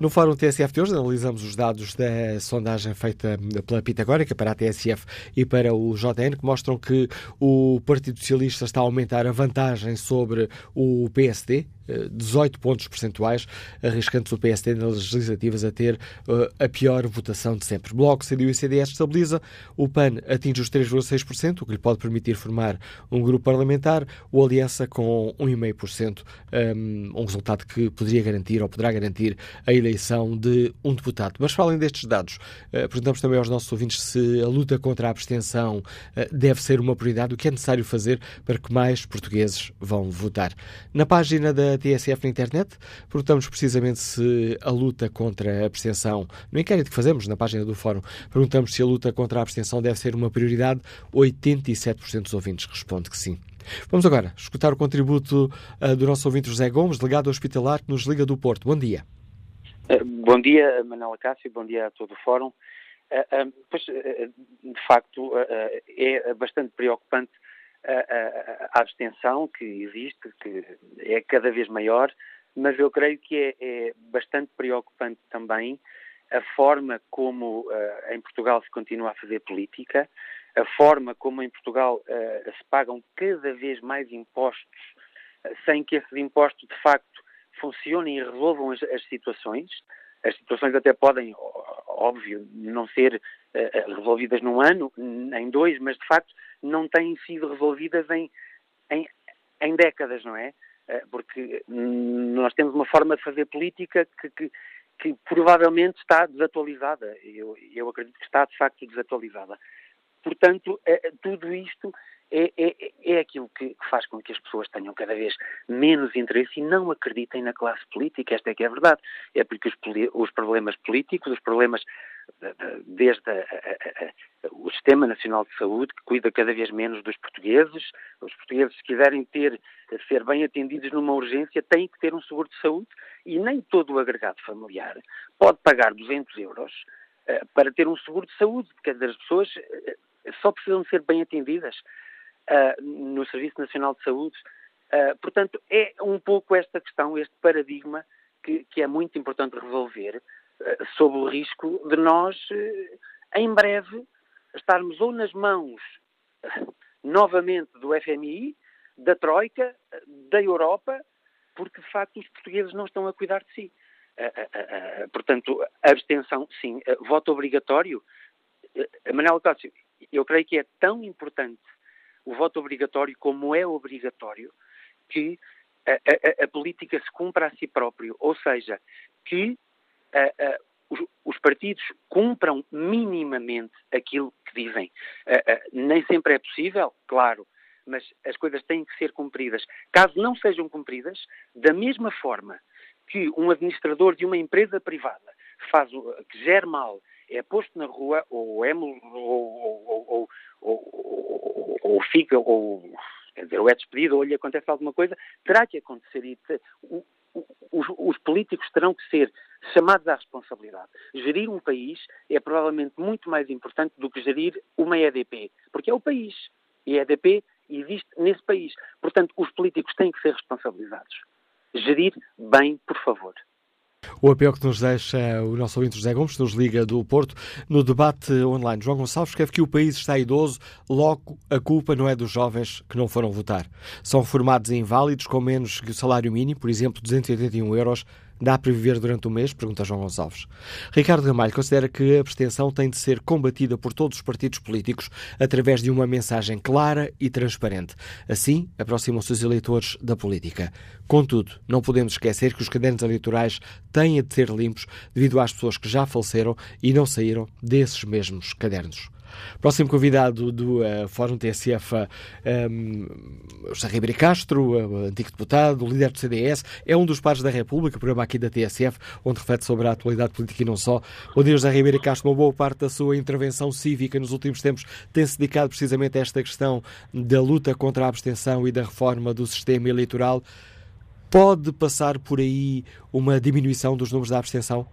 No Fórum TSF de hoje analisamos os dados da sondagem feita pela Pitagórica para a TSF e para o JN, que mostram que o Partido Socialista está a aumentar a vantagem sobre o PSD, 18 pontos percentuais, arriscando-se o PSD nas legislativas a ter uh, a pior votação de sempre. Bloco, CDU e CDS estabiliza, o PAN atinge os 3,6%, o que lhe pode permitir formar um grupo parlamentar, o Aliança com 1,5%, um, um resultado que poderia garantir ou poderá garantir a eleição de um deputado. Mas falem destes dados. Uh, perguntamos também aos nossos ouvintes se a luta contra a abstenção uh, deve ser uma prioridade, o que é necessário fazer para que mais portugueses vão votar. Na página da TSF na internet. Perguntamos precisamente se a luta contra a abstenção, no inquérito que fazemos na página do Fórum, perguntamos se a luta contra a abstenção deve ser uma prioridade. 87% dos ouvintes responde que sim. Vamos agora escutar o contributo uh, do nosso ouvinte José Gomes, delegado hospitalar que nos liga do Porto. Bom dia. Uh, bom dia, Manuela Cássio, bom dia a todo o Fórum. Uh, pois, de facto, é bastante preocupante a, abstenção que existe, que é cada vez maior, mas eu creio que é, é bastante preocupante também a forma como uh, em Portugal se continua a fazer política, a forma como em Portugal uh, se pagam cada vez mais impostos, uh, sem que esses impostos de facto funcionem e resolvam as, as situações. As situações até podem, óbvio, não ser resolvidas num ano, em dois, mas de facto não têm sido resolvidas em, em, em décadas, não é? Eh, porque nós temos uma forma de fazer política que, que, que provavelmente está desatualizada. Eu, eu acredito que está, de facto, desatualizada. Portanto, é, tudo isto é, é, é aquilo que faz com que as pessoas tenham cada vez menos interesse e não acreditem na classe política. Esta é que é a verdade. É porque os, os problemas políticos, os problemas desde a, a, a, o Sistema Nacional de Saúde, que cuida cada vez menos dos portugueses, os portugueses, se quiserem ter, ser bem atendidos numa urgência, têm que ter um seguro de saúde e nem todo o agregado familiar pode pagar 200 euros uh, para ter um seguro de saúde. Dizer, as pessoas uh, só precisam ser bem atendidas uh, no Serviço Nacional de Saúde. Uh, portanto, é um pouco esta questão, este paradigma que, que é muito importante resolver, uh, sob o risco de nós, em breve, estarmos ou nas mãos novamente do FMI, da Troika, da Europa, porque de facto os portugueses não estão a cuidar de si. portanto, abstenção, sim. voto obrigatório. Manuel Cássio, eu creio que é tão importante o voto obrigatório como é obrigatório que a, a, a política se cumpra a si próprio, ou seja, que a, os, os, partidos cumpram minimamente aquilo que dizem. nem sempre é possível, claro, mas as coisas têm que ser cumpridas. Caso não sejam cumpridas, da mesma forma que um administrador de uma empresa privada faz que gera mal, é posto na rua ou é ou, ou, ou, ou fica, ou, quer dizer, ou é despedido, ou lhe acontece alguma coisa, terá que acontecer e os, os, políticos terão que ser chamados à responsabilidade. Gerir um país é provavelmente muito mais importante do que gerir uma EDP, porque é o país. E a EDP existe nesse país. Portanto, os políticos têm que ser responsabilizados. Gerir bem, por favor. O apelo que nos deixa o nosso ouvinte José Gomes, que nos liga do Porto, no debate online. João Gonçalves escreve que o país está idoso, logo a culpa não é dos jovens que não foram votar. São reformados e inválidos com menos que o salário mínimo, por exemplo, 281 euros, Dá para viver durante o mês? Pergunta João Gonçalves. Ricardo Ramalho considera que a abstenção tem de ser combatida por todos os partidos políticos através de uma mensagem clara e transparente. Assim, aproximam-se os eleitores da política. Contudo, não podemos esquecer que os cadernos eleitorais têm de ser limpos devido às pessoas que já faleceram e não saíram desses mesmos cadernos. Próximo convidado do uh, Fórum TSF, um, ehm, José Ribeiro Castro, uh, antigo deputado, líder do CDS, é um dos pares da República, programa aqui da TSF, onde reflete sobre a atualidade política e não só. Bom dia, José Ribeiro Castro. Uma boa parte da sua intervenção cívica nos últimos tempos tem-se dedicado precisamente a esta questão da luta contra a abstenção e da reforma do sistema eleitoral. Pode passar por aí uma diminuição dos números da abstenção?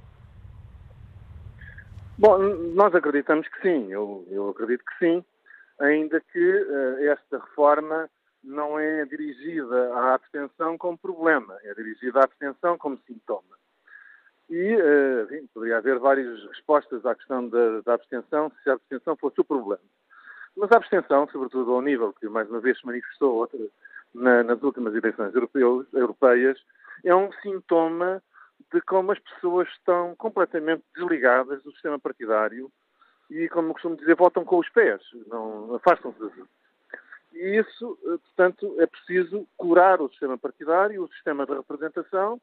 Bom, nós acreditamos que sim, eu, eu acredito que sim, ainda que uh, esta reforma não é dirigida à abstenção como problema, é dirigida à abstenção como sintoma. E uh, enfim, poderia haver várias respostas à questão da, da, abstenção, se a abstenção fosse o problema. Mas a abstenção, sobretudo ao nível que mais uma vez se manifestou outra, na, nas últimas eleições europeias, é um sintoma de como as pessoas estão completamente desligadas do sistema partidário e, como costumo dizer, votam com os pés, não afastam-se daquilo. E isso, eh, portanto, é preciso curar o sistema partidário, o sistema de representação,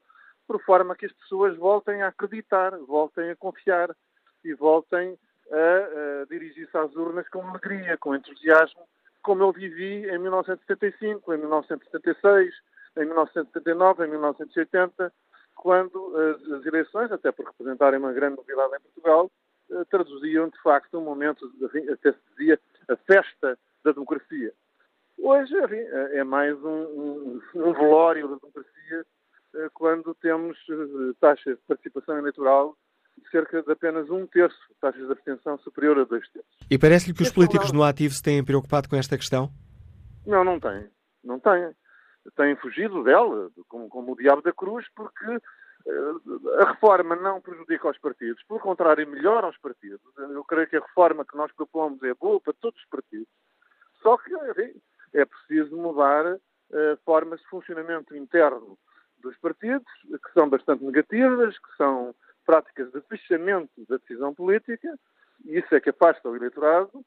por forma que as pessoas voltem a acreditar, voltem a confiar e voltem a, a dirigir-se às urnas com alegria, com entusiasmo, como eu vivi em 1975, em 1976, em 1979, em 1980, quando as, eleições, até por representarem uma grande novidade em Portugal, eh, traduziam de facto um momento, até se dizia, a festa da democracia. Hoje, enfim, é, é mais um, um, velório da democracia eh, quando temos eh, taxas de participação eleitoral de cerca de apenas um terço, taxas de abstenção superior a dois terços. E parece-lhe que os políticos no ativo se têm preocupado com esta questão? Não, não têm. Não têm têm fugido dela, como, como o diabo da cruz, porque uh, a reforma não prejudica os partidos, pelo contrário, melhora os partidos. Eu creio que a reforma que nós propomos é boa para todos os partidos, só que enfim, é preciso mudar uh, formas de funcionamento interno dos partidos, que são bastante negativas, que são práticas de fechamento da decisão política, e isso é que afasta o eleitorado,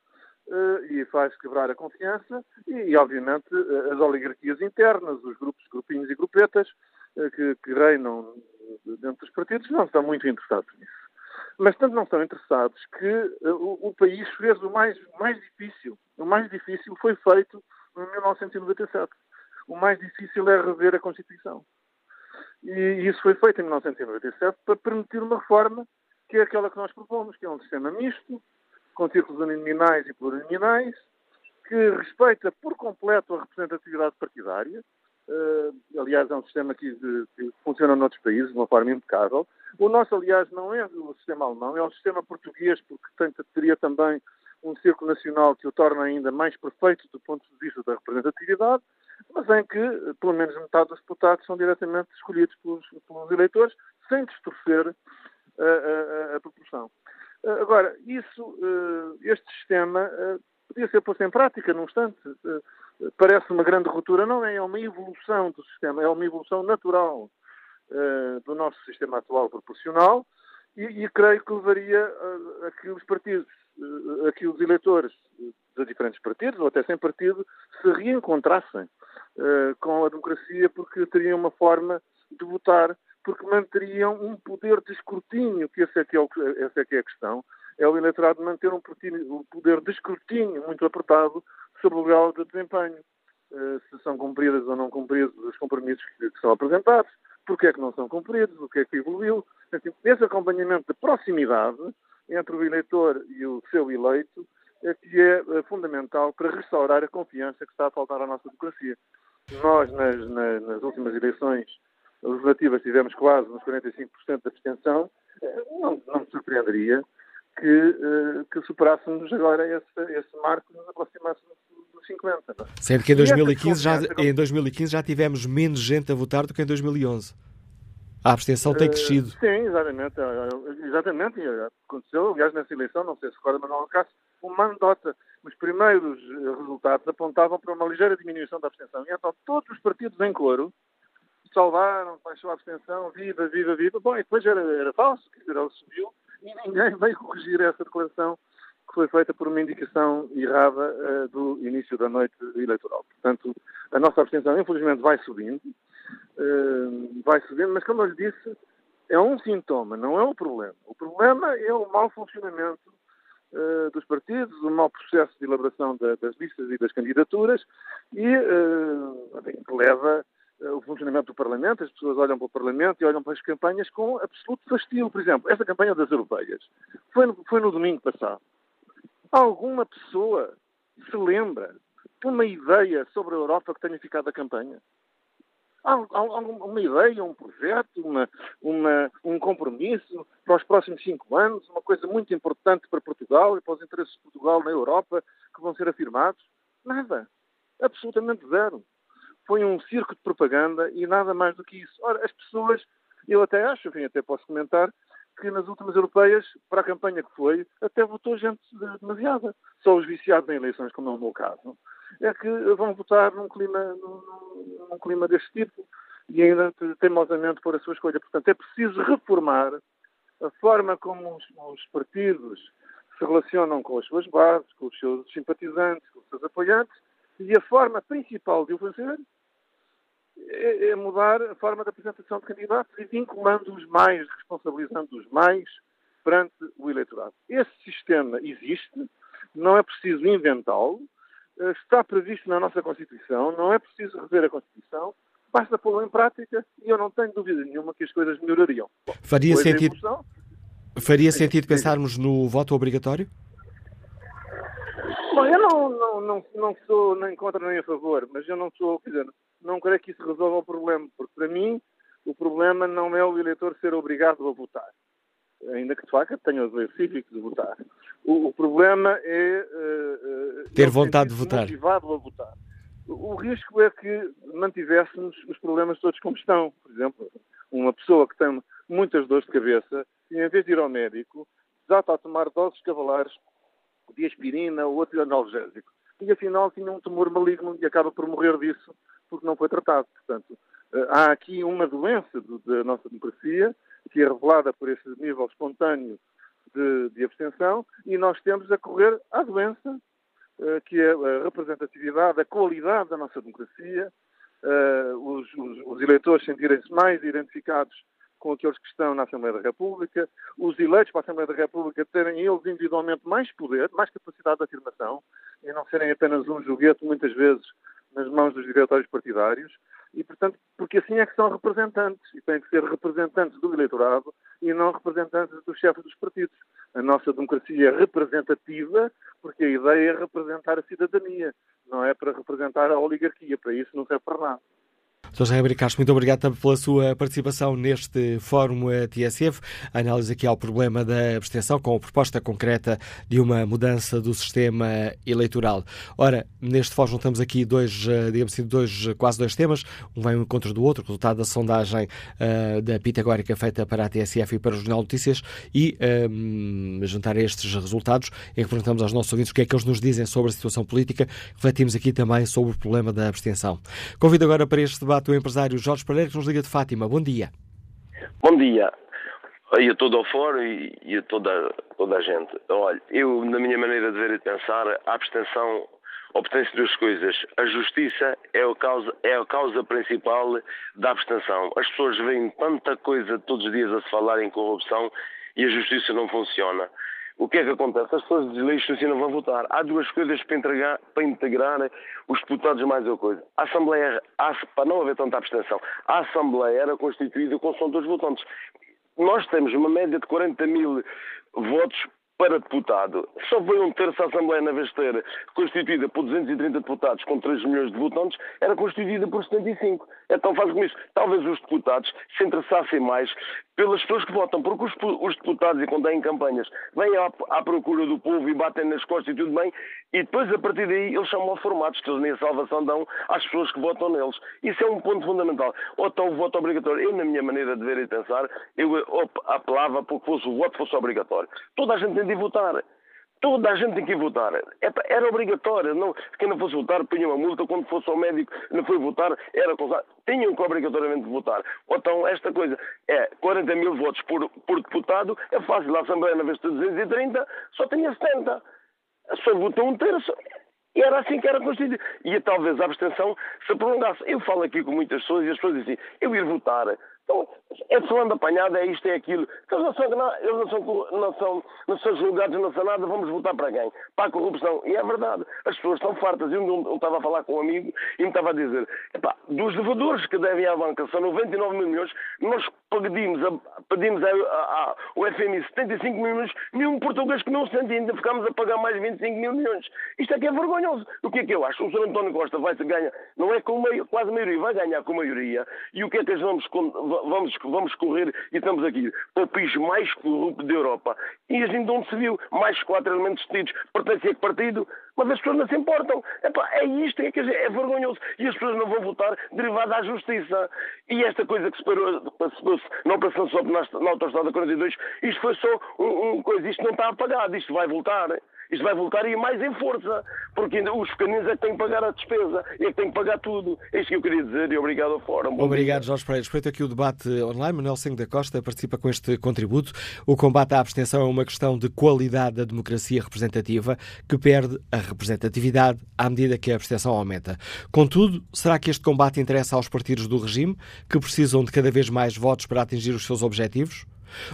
e faz quebrar a confiança e, obviamente, eh, as oligarquias internas, os grupos, grupinhos e grupetas uh, que, que reinam dentro dos partidos não estão muito interessados nisso. Mas tanto não estão interessados que o, o, país fez o mais, mais difícil. O mais difícil foi feito em 1997. O mais difícil é rever a Constituição. E isso foi feito em 1997 para permitir uma reforma que é aquela que nós propomos, que é um sistema misto, com círculos uninominais e plurinominais, que respeita por completo a representatividade partidária. Uh, aliás, é um sistema que, de, que, funciona noutros países de uma forma impecável. O nosso, aliás, não é o sistema alemão, é o sistema português, porque tem, teria também um círculo nacional que o torna ainda mais perfeito do ponto de vista da representatividade, mas em que pelo menos metade dos deputados são diretamente escolhidos pelos, pelos eleitores, sem distorcer a, a, a proporção. Eh, agora, isso, eh, este sistema eh, podia ser posto em prática num instante. Parece uma grande ruptura, não é? É uma evolução do sistema, é uma evolução natural do nosso sistema atual proporcional e, e creio que levaria a, a que os partidos, a que os eleitores de diferentes partidos, ou até sem partido, se reencontrassem com a democracia porque teriam uma forma de votar porque manteriam um poder de escrutínio, que essa é que é, o, essa é, que é a questão, é o eleitorado manter um poder de escrutínio muito apertado sobre o grau de desempenho, uh, se são cumpridos ou não cumpridos os compromissos que, são apresentados, porque é que não são cumpridos, o que é que evoluiu. Esse acompanhamento de proximidade entre o eleitor e o seu eleito é que é, é fundamental para restaurar a confiança que está a faltar à nossa democracia. Nós, nas, nas últimas eleições legislativas tivemos quase nos 45% de abstenção, eh, não, não me surpreenderia que, eh, que superássemos agora esse, esse marco e nos aproximássemos dos 50%. Não? É? Sendo que em 2015, já, em 2015 já tivemos menos gente a votar do que em 2011. A abstenção tem crescido. Uh, sim, exatamente. Exatamente. Aconteceu, aliás, nessa eleição, não sei se recorda, Manuel Cássio, uma anedota. Os primeiros resultados apontavam para uma ligeira diminuição da abstenção. E então todos os partidos em coro salvaram, baixou a abstenção, viva, viva, viva. Bom, e depois era, era falso, quer dizer, ele subiu e ninguém veio corrigir essa declaração que foi feita por uma indicação errada uh, do início da noite eleitoral. Portanto, a nossa abstenção, infelizmente, vai subindo, uh, vai subindo, mas como eu lhe disse, é um sintoma, não é o problema. O problema é o mau funcionamento uh, dos partidos, o mau processo de elaboração da, das listas e das candidaturas e que leva o funcionamento do Parlamento, as pessoas olham para o Parlamento e olham para as campanhas com absoluto fastio. Por exemplo, esta campanha das europeias foi no, foi no domingo passado. Alguma pessoa se lembra de uma ideia sobre a Europa que tenha ficado a campanha? Há, ideia, um projeto, uma, uma, um compromisso para os próximos cinco anos, uma coisa muito importante para Portugal e para os interesses de Portugal na Europa que vão ser afirmados? Nada. Absolutamente zero. Foi um circo de propaganda e nada mais do que isso. Ora, as pessoas, eu até acho, enfim, até posso comentar, que nas últimas europeias, para a campanha que foi, até votou gente demasiada. Só os viciados em eleições, como é o meu caso, é que vão votar num clima, num, num clima deste tipo e ainda teimosamente por a sua escolha. Portanto, é preciso reformar a forma como os, os partidos se relacionam com as suas bases, com os seus simpatizantes, com os seus apoiantes, e a forma principal de o fazer é, é, mudar a forma da apresentação de candidatos e vinculando os mais, responsabilizando os mais perante o eleitorado. Esse sistema existe, não é preciso inventá-lo, eh, está previsto na nossa Constituição, não é preciso rever a Constituição, basta pô-lo em prática e eu não tenho dúvida nenhuma que as coisas melhorariam. Faria sentido, evolução, faria sentido pensarmos no voto obrigatório? Bom, eu não, não, não, não sou nem contra nem a favor, mas eu não sou, quer dizer, não creio que isso resolva o problema, porque para mim o problema não é o eleitor ser obrigado a votar, ainda que de facto tenha o dever cívico de votar. O, o problema é uh, ter vontade de votar. Motivado a votar. O, o risco é que mantivéssemos os problemas todos como estão. Por exemplo, uma pessoa que tem muitas dores de cabeça e em vez de ir ao médico, desata a tomar doses cavalares de aspirina ou outro analgésico. E afinal tinha um tumor maligno e acaba por morrer disso porque não foi tratado. Portanto, eh, há aqui uma doença da nossa democracia que é revelada por esse nível espontâneo de, de abstenção e nós temos a correr à doença eh, que é a representatividade, a qualidade da nossa democracia, eh, os, os, os eleitores sentirem-se mais identificados com aqueles que estão na Assembleia da República, os eleitos para a Assembleia da República terem eles individualmente mais poder, mais capacidade de afirmação e não serem apenas um joguete, muitas vezes, nas mãos dos diretórios partidários e, portanto, porque assim é que são representantes e têm que ser representantes do eleitorado e não representantes dos chefes dos partidos. A nossa democracia é representativa porque a ideia é representar a cidadania, não é para representar a oligarquia. Para isso não serve para nada. Sr. José Ribeiro Castro, muito obrigado pela sua participação neste Fórum TSF. A análise aqui ao problema da abstenção com a proposta concreta de uma mudança do sistema eleitoral. Ora, neste Fórum juntamos aqui dois, eh, digamos assim, dois, quase dois temas. Um vai ao encontro do outro, resultado da sondagem uh, da Pitagórica feita para a TSF e para o Jornal Notícias e um, ehm, juntar estes resultados em que perguntamos aos nossos ouvintes o que é que eles nos dizem sobre a situação política. Refletimos aqui também sobre o problema da abstenção. Convido agora para este debate o empresário Jorge Pereira, que nos liga de Fátima. Bom dia. Bom dia. E a todo o foro e, e a toda, toda a gente. Olha, eu, na minha maneira de ver e de pensar, a abstenção obtém-se duas coisas. A justiça é a, causa, é a causa principal da abstenção. As pessoas veem tanta coisa todos os dias a se falar em corrupção e a justiça não funciona o que é que acontece? As pessoas de lixo assim não vão votar. Há duas coisas para, entregar, para integrar os deputados mais uma coisa. A Assembleia, para não haver tanta abstenção, a Assembleia era constituída com som dos votantes. Nós temos uma média de 40 mil votos para deputado. Só foi um terço da Assembleia, na ter constituída por 230 deputados com 3 milhões de votantes, era constituída por 75. Então faz com isso. Talvez os deputados se interessassem mais pelas pessoas que votam, porque os, os deputados, e quando têm campanhas, vêm à, à, procura do povo e batem nas costas e tudo bem, e depois, a partir daí, eles são formados, que eles nem a salvação dão às pessoas que votam neles. Isso é um ponto fundamental. Ou então o voto obrigatório. Eu, na minha maneira de ver e pensar, eu apelava porque fosse, o voto fosse obrigatório. Toda a gente tem de votar. Toda a gente tem que ir votar. Era obrigatório. Não, quem não fosse votar punha uma multa. Quando fosse ao médico não foi votar, era acusado. Tinham que obrigatoriamente votar. Ou então, esta coisa é 40 mil votos por, por deputado. É fácil. A Assembleia, na vez de 230, só tinha 70. Só votou um terço. E era assim que era constituído. E talvez a abstenção se prolongasse. Eu falo aqui com muitas pessoas e as pessoas dizem eu ir votar. Então, é falando apanhada, é isto, é aquilo. Eles não são, eles não são, não são, não são julgados, não são nada, vamos votar para quem? Para a corrupção. E é verdade. As pessoas estão fartas. Eu, estava a falar com um amigo e me estava a dizer, epá, dos devedores que devem à banca, são 99 mil milhões, nós pedimos, a, pedimos a, a, ao FMI 75 mil milhões, nenhum português que não se sente ainda ficamos a pagar mais 25 mil milhões. Isto é que é vergonhoso. O que é que eu acho? O Sr. António Costa vai se ganhar, não é com meio, quase maioria, vai ganhar com maioria. E o que é que nós vamos, vamos, vamos correr e estamos aqui o país mais corrupto da Europa. E a gente onde se viu mais quatro elementos detidos. Pertence a que partido? Mas as pessoas não se importam. Epá, é isto, é, que é vergonhoso. E as pessoas não vão votar derivado da justiça. E esta coisa que se passou na Operação SOP na, na Autostrada 42, isto foi só um, um coisa, isto não está apagado, isto vai voltar isto vai voltar e mais em força, porque os pequeninos é que têm que pagar a despesa, é que têm que pagar tudo. É isto que eu queria dizer e obrigado ao Fórum. Obrigado, Jorge Pereira. Respeito aqui o debate online. Manuel Senho da Costa participa com este contributo. O combate à abstenção é uma questão de qualidade da democracia representativa que perde a representatividade à medida que a abstenção aumenta. Contudo, será que este combate interessa aos partidos do regime, que precisam de cada vez mais votos para atingir os seus objetivos?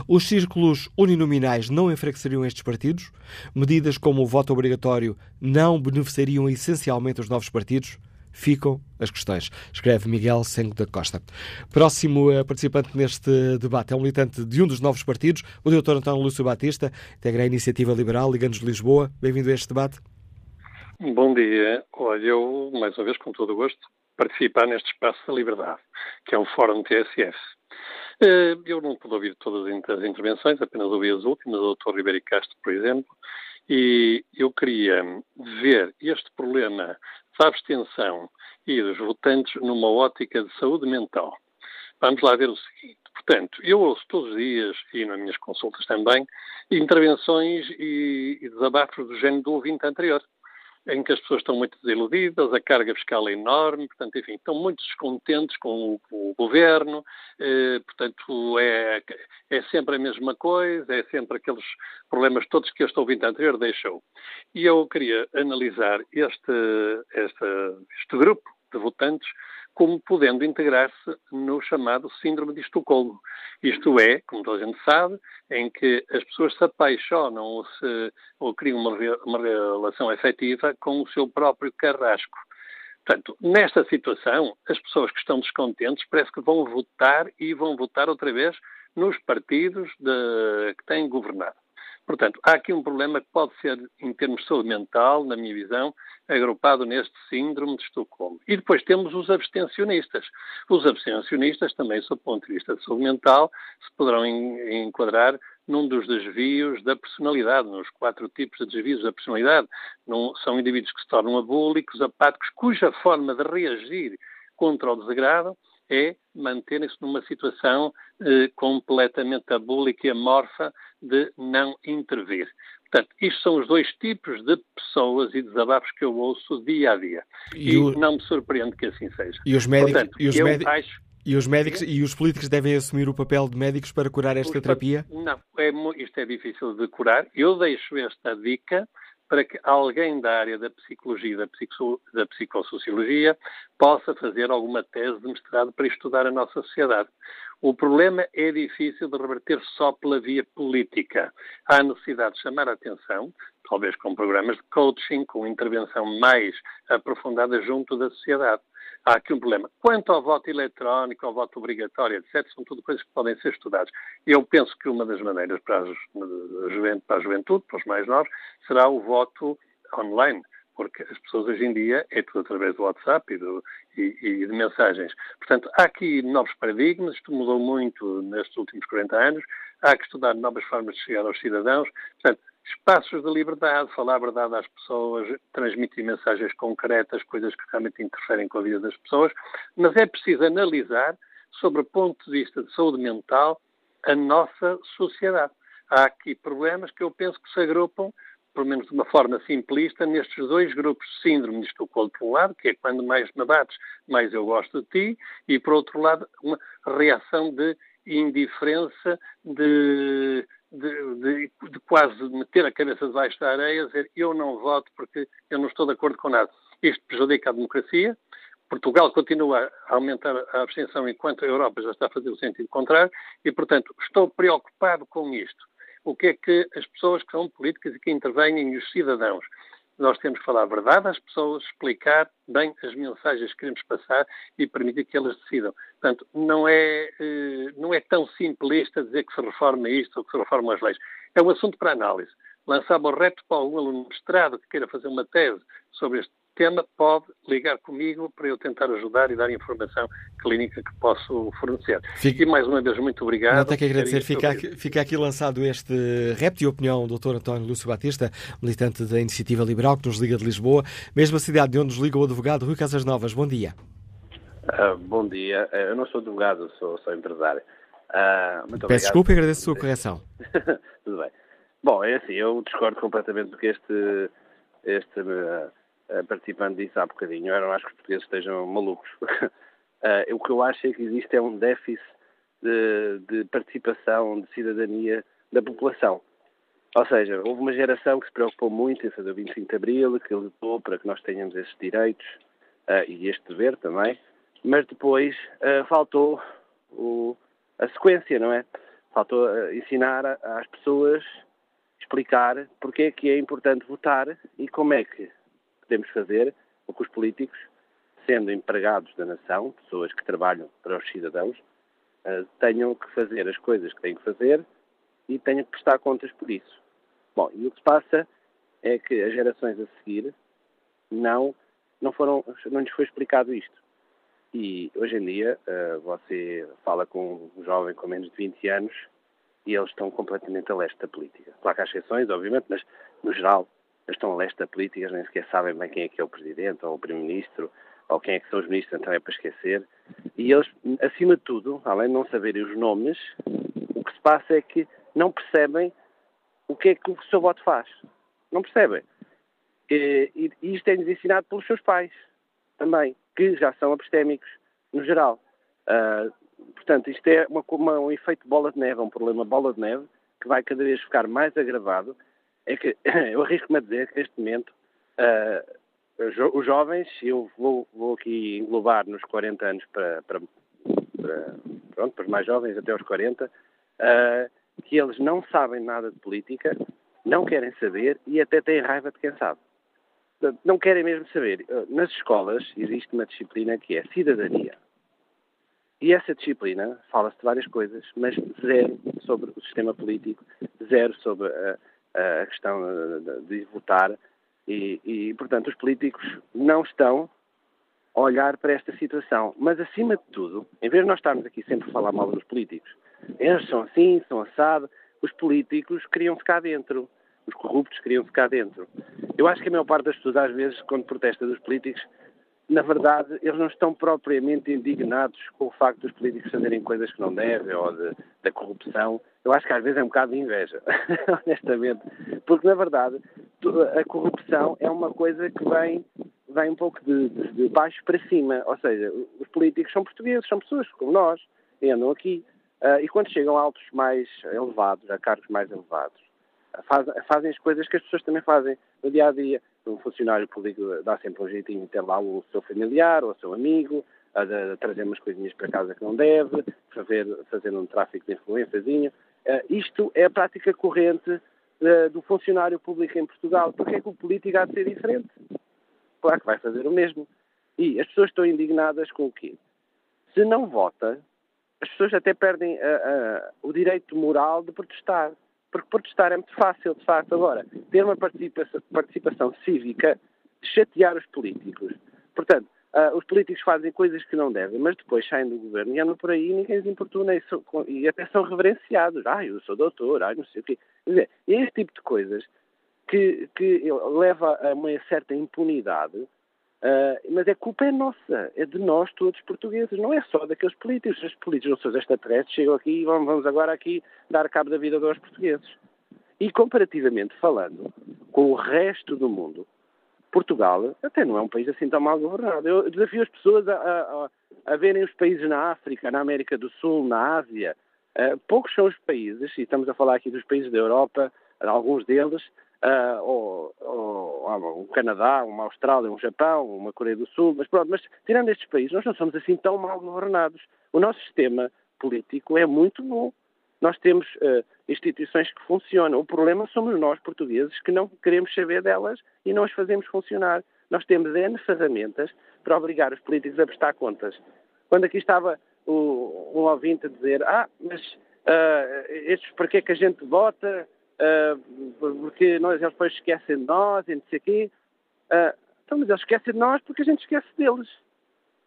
Os círculos uninominais não enfraqueceriam estes partidos? Medidas como o voto obrigatório não beneficiariam essencialmente os novos partidos? Ficam as questões. Escreve Miguel Sengo da Costa. Próximo eh, participante neste debate é um militante de um dos novos partidos, o Dr. António Lúcio Batista, integra a Iniciativa Liberal Liganos de Lisboa. Bem-vindo a este debate. Bom dia. Olha, eu, mais uma vez, com todo o gosto, participar neste espaço da liberdade, que é o Fórum TSF. Eh, eu não pude ouvir todas as intervenções, apenas ouvi as últimas, o Dr. Ribeiro Castro, por exemplo, e eu queria ver este problema da abstenção e dos votantes numa ótica de saúde mental. Vamos lá ver o seguinte. Portanto, eu ouço todos os dias, e nas minhas consultas também, intervenções e, e desabafos do género do ouvinte anterior em que as pessoas estão muito desiludidas, a carga fiscal é enorme, portanto, enfim, estão muito descontentes com o, o governo, eh, portanto, é, é sempre a mesma coisa, é sempre aqueles problemas todos que este ouvinte anterior deixou. E eu queria analisar este, este, este grupo de votantes como podendo integrar-se no chamado Síndrome de Estocolmo. Isto é, como toda a gente sabe, em que as pessoas se apaixonam ou, se, ou criam uma, uma relação efetiva com o seu próprio carrasco. Portanto, nesta situação, as pessoas que estão descontentes parece que vão votar e vão votar outra vez nos partidos de, que têm governado. Portanto, há aqui um problema que pode ser, em termos de saúde mental, na minha visão, agrupado neste síndrome de Estocolmo. E depois temos os abstencionistas. Os abstencionistas, também, sob o ponto de vista de saúde mental, se poderão enquadrar num dos desvios da personalidade, nos quatro tipos de desvios da personalidade. Não, são indivíduos que se tornam abúlicos, apáticos, cuja forma de reagir contra o desagrado é manterem-se numa situação eh, completamente abúlica e amorfa de não intervir. Portanto, isto são os dois tipos de pessoas e desabafos que eu ouço dia a dia. E, e o... não me surpreende que assim seja. E os médicos, Portanto, e os médicos, acho... e os médicos e os políticos devem assumir o papel de médicos para curar esta terapia? Não, é, isto é difícil de curar. Eu deixo esta dica para que alguém da área da psicologia e da, psico, da psicossociologia possa fazer alguma tese de mestrado para estudar a nossa sociedade. O problema é difícil de reverter só pela via política. Há necessidade de chamar a atenção, talvez com programas de coaching, com intervenção mais aprofundada junto da sociedade. Há aqui um problema. Quanto ao voto eletrónico, ao voto obrigatório, etc., são tudo coisas que podem ser estudadas. Eu penso que uma das maneiras para a, juventude, para a juventude, para os mais novos, será o voto online porque as pessoas hoje em dia é tudo através do WhatsApp e, do, e, e, de mensagens. Portanto, há aqui novos paradigmas, isto mudou muito nestes últimos 40 anos, há que estudar novas formas de chegar aos cidadãos. Portanto, espaços de liberdade, falar a verdade às pessoas, transmitir mensagens concretas, coisas que realmente interferem com a vida das pessoas, mas é preciso analisar, sobre o ponto de vista de saúde mental, a nossa sociedade. Há aqui problemas que eu penso que se agrupam pelo menos de uma forma simplista, nestes dois grupos síndrome de Estocolmo, por um lado, que é quando mais me bates, mais eu gosto de ti, e por outro lado, uma reação de indiferença, de, de, de, de quase meter a cabeça debaixo da areia, dizer eu não voto porque eu não estou de acordo com nada. Isto prejudica a democracia, Portugal continua a aumentar a abstenção enquanto a Europa já está a fazer o sentido contrário e, portanto, estou preocupado com isto o que é que as pessoas que são políticas e que intervêm e os cidadãos. Nós temos que falar a verdade às pessoas, explicar bem as mensagens que queremos passar e permitir que elas decidam. Portanto, não é, eh, não é tão simplista dizer que se reforma isto ou que se reformam as leis. É um assunto para análise. Lançava o reto para algum aluno mestrado que queira fazer uma tese sobre este tema, pode ligar comigo para eu tentar ajudar e dar informação clínica que posso fornecer. Fique... E mais uma vez, muito obrigado. Não tenho que agradecer. Fica aqui, fica aqui, lançado este repto e opinião do Dr. António Lúcio Batista, militante da Iniciativa Liberal, que nos liga de Lisboa, mesma cidade de onde nos liga o advogado Rui Casas Novas. Bom dia. Uh, bom dia. Uh, eu não sou advogado, sou, sou empresário. Uh, muito Peço desculpa e agradeço a sua correção. Tudo bem. Bom, é assim, eu discordo completamente do que este, este uh, participante disse há bocadinho. Eu não acho que os portugueses estejam malucos. uh, o que eu acho é que existe é um déficit de, de, participação, de cidadania da população. Ou seja, houve uma geração que se preocupou muito em fazer o 25 de Abril, que lutou para que nós tenhamos esses direitos uh, e este dever também, mas depois faltou o, a sequência, não é? Faltou ensinar às pessoas explicar porque é que é importante votar e como é que podemos fazer o que os políticos, sendo empregados da nação, pessoas que trabalham para os cidadãos, eh, tenham que fazer as coisas que têm que fazer e tenham que prestar contas por isso. Bom, e o que se passa é que as gerações a seguir não, não, foram, não lhes foi explicado isto. E hoje em dia eh, você fala com um jovem com menos de 20 anos e eles estão completamente a leste da política. Claro que há exceções, obviamente, mas no geral estão a leste da política, nem sequer sabem bem quem é que é o Presidente ou o Primeiro-Ministro ou quem é que são os ministros, então é para esquecer. E eles, acima de tudo, além de não saberem os nomes, o que se passa é que não percebem o que é que o seu voto faz. Não percebem. E, e isto é-lhes ensinado pelos seus pais também, que já são apostémicos no geral. Uh, portanto, isto é uma, uma, um efeito bola de neve, é um problema bola de neve que vai cada vez ficar mais agravado. É que eu arrisco-me a dizer que neste momento uh, os jovens, eu vou, vou, aqui englobar nos 40 anos para, para, para, pronto, para os mais jovens até aos 40, uh, que eles não sabem nada de política, não querem saber e até têm raiva de quem sabe. Não querem mesmo saber. Nas escolas existe uma disciplina que é cidadania. E essa disciplina fala-se de várias coisas, mas zero sobre o sistema político, zero sobre a, a questão de, de votar. E, e, portanto, os políticos não estão a olhar para esta situação. Mas, acima de tudo, em vez de nós estarmos aqui sempre a falar mal dos políticos, eles são assim, são assado, os políticos queriam ficar dentro. Os corruptos queriam ficar dentro. Eu acho que a maior parte das pessoas, às vezes, quando protesta dos políticos, na verdade, eles não estão propriamente indignados com o facto dos políticos fazerem coisas que não devem ou de, da corrupção. Eu acho que às vezes é um bocado de inveja, honestamente. Porque, na verdade, a corrupção é uma coisa que vem, vem um pouco de, de, baixo para cima. Ou seja, os políticos são portugueses, são pessoas como nós, e andam aqui. Uh, e quando chegam a altos mais elevados, a cargos mais elevados, faz, fazem as coisas que as pessoas também fazem no dia a dia um funcionário público dá sempre um jeitinho de ter lá o seu familiar ou o seu amigo, a, a trazer umas coisinhas para casa que não deve, fazer, fazer um tráfico de influênciazinho. Uh, isto é a prática corrente uh, do funcionário público em Portugal. Porque é que o político há de ser diferente? Claro que vai fazer o mesmo. E as pessoas estão indignadas com o quê? Se não vota, as pessoas até perdem uh, o direito moral de protestar porque protestar é muito fácil, de facto. Agora, ter uma participação, participação cívica chatear os políticos. Portanto, Uh, os políticos fazem coisas que não devem, mas depois saem do governo e andam por aí e ninguém se importuna e, e até são reverenciados. Ah, eu sou doutor, ah, não sei o quê. Quer dizer, é este tipo de coisas que, que leva a uma certa impunidade, uh, mas a culpa é nossa, é de nós todos portugueses, não é só daqueles políticos. Os políticos não são extraterrestres, chegam aqui e vamos agora aqui dar cabo da vida dos portugueses. E comparativamente falando com o resto do mundo, Portugal até não é um país assim tão mal governado. Eu desafio as pessoas a, a, a verem os países na África, na América do Sul, na Ásia. Uh, poucos são os países, e estamos a falar aqui dos países da Europa, alguns deles, uh, ou, ou, um Canadá, uma Austrália, um Japão, uma Coreia do Sul, mas pronto, mas tirando estes países, nós não somos assim tão mal governados. O nosso sistema político é muito bom. Nós temos uh, instituições que funcionam. O problema somos nós, portugueses, que não queremos saber delas e não as fazemos funcionar. Nós temos N ferramentas para obrigar os políticos a prestar contas. Quando aqui estava o, um ouvinte a dizer, ah, mas uh, estes, para que é que a gente vota? Uh, porque nós, eles depois esquecem de nós e não sei o quê. Uh, então, mas eles esquecem de nós porque a gente esquece deles.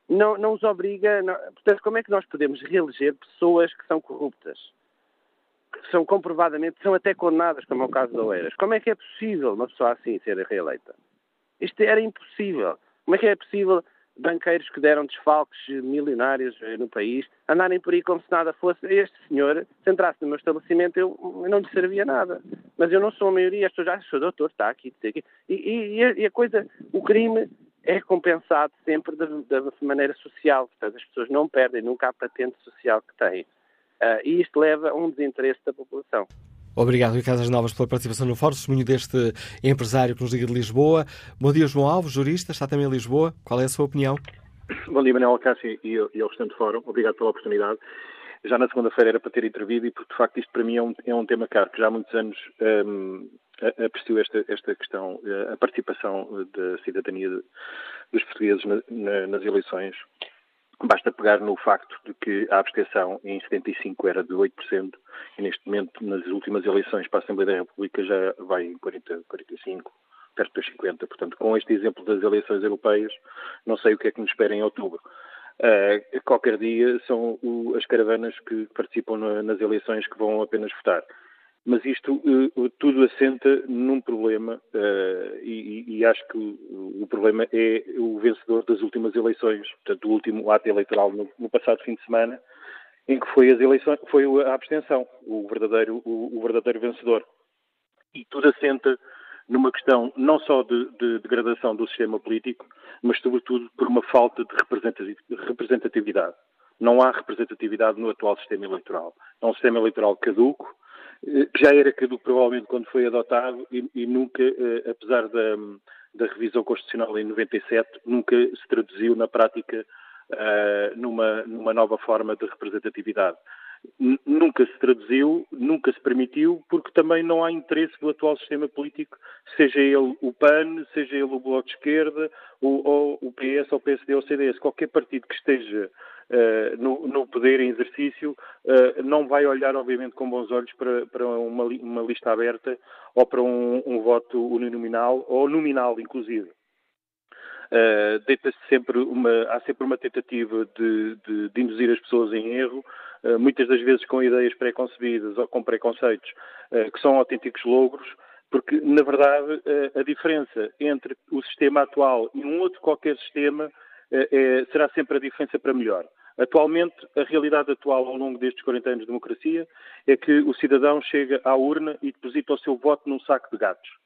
Não, não os obriga. Não, portanto, como é que nós podemos reeleger pessoas que são corruptas? são comprovadamente, são até condenadas, como é o caso da Oeiras. Como é que é possível uma pessoa assim ser reeleita? Isto era impossível. Como é que é possível banqueiros que deram desfalques milionários no país andarem por aí como se nada fosse? Este senhor, se entrasse no meu estabelecimento, eu, eu não lhe servia nada. Mas eu não sou a maioria, as pessoas já, sou doutor, está aqui, está aqui. E, e, e, a coisa, o crime é compensado sempre da, da maneira social. Portanto, as pessoas não perdem nunca a patente social que têm. Uh, e isto leva a um desinteresse da população. Obrigado, Ricardo Novas, pela participação no fórum. Testemunho deste empresário que nos liga de Lisboa. Bom dia, João Alves, jurista, está também em Lisboa. Qual é a sua opinião? Bom dia, Manuel Cássio e, e ao restante fórum. Obrigado pela oportunidade. Já na segunda-feira era para ter intervido e, porque de facto, isto para mim é um, é um tema caro, que já há muitos anos um, aprecio esta, esta questão, a participação da cidadania dos portugueses na, na, nas eleições Basta pegar no facto de que a abstenção em 75 era de 8% e neste momento, nas últimas eleições para a Assembleia da República, já vai em 40, 45, perto dos 50. Portanto, com este exemplo das eleições europeias, não sei o que é que nos espera em outubro. Uh, qualquer dia são o, as caravanas que participam na, nas eleições que vão apenas votar mas isto uh, tudo assenta num problema uh, e, acho que o, problema é o vencedor das últimas eleições, portanto, o último ato eleitoral no, passado fim de semana, em que foi as eleições, foi a abstenção, o verdadeiro, o verdadeiro vencedor. E tudo assenta numa questão não só de, de degradação do sistema político, mas sobretudo por uma falta de representatividade. Não há representatividade no atual sistema eleitoral. É um sistema eleitoral caduco, eh, já era caduco provavelmente quando foi adotado e, e nunca, eh, apesar da, da, revisão constitucional em 97, nunca se traduziu na prática uh, numa, numa nova forma de representatividade. Nunca se traduziu, nunca se permitiu, porque também não há interesse do atual sistema político, seja ele o PAN, seja ele o Bloco de Esquerda, ou, ou o PS, ou o PSD ou o CDS. Qualquer partido que esteja uh, no, no, poder em exercício uh, não vai olhar, obviamente, com bons olhos para, para uma, uma, lista aberta ou para um, um voto uninominal ou nominal, inclusive. Uh, deita-se sempre uma, há sempre uma tentativa de, de, de, induzir as pessoas em erro, muitas das vezes com ideias pré-concebidas ou com preconceitos, uh, que são autênticos logros, porque, na verdade, a diferença entre o sistema atual e um outro qualquer sistema é, será sempre a diferença para melhor. Atualmente, a realidade atual ao longo destes 40 anos de democracia é que o cidadão chega à urna e deposita o seu voto num saco de gatos.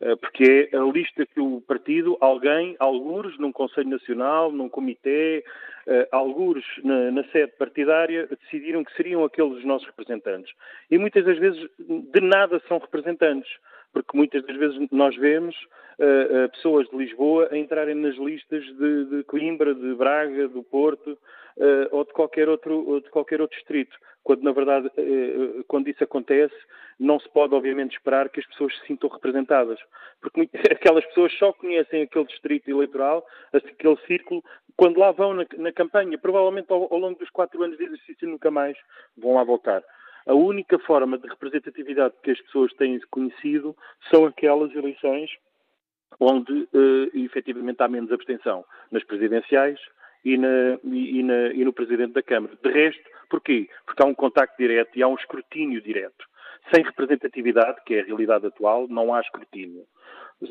Eh, porque é a lista que o partido, alguém, algures, num Conselho Nacional, num comitê, uh, algures na, na, sede partidária, decidiram que seriam aqueles os nossos representantes. E muitas das vezes de nada são representantes, porque muitas das vezes nós vemos uh, pessoas de Lisboa a entrarem nas listas de, de Coimbra, de Braga, do Porto, uh, ou de qualquer outro, de qualquer outro distrito. Quando, na verdade, uh, quando isso acontece, não se pode, obviamente, esperar que as pessoas se sintam representadas. Porque aquelas pessoas só conhecem aquele distrito eleitoral, aquele círculo, quando lá vão na, na campanha. Provavelmente, ao, ao longo dos quatro anos de exercício, nunca mais vão lá voltar. A única forma de representatividade que as pessoas têm conhecido são aquelas eleições onde uh, efetivamente há menos abstenção nas presidenciais e, na, e, na, e, no Presidente da Câmara. De resto, porquê? Porque há um contacto direto e há um escrutínio direto. Sem representatividade, que é a realidade atual, não há escrutínio.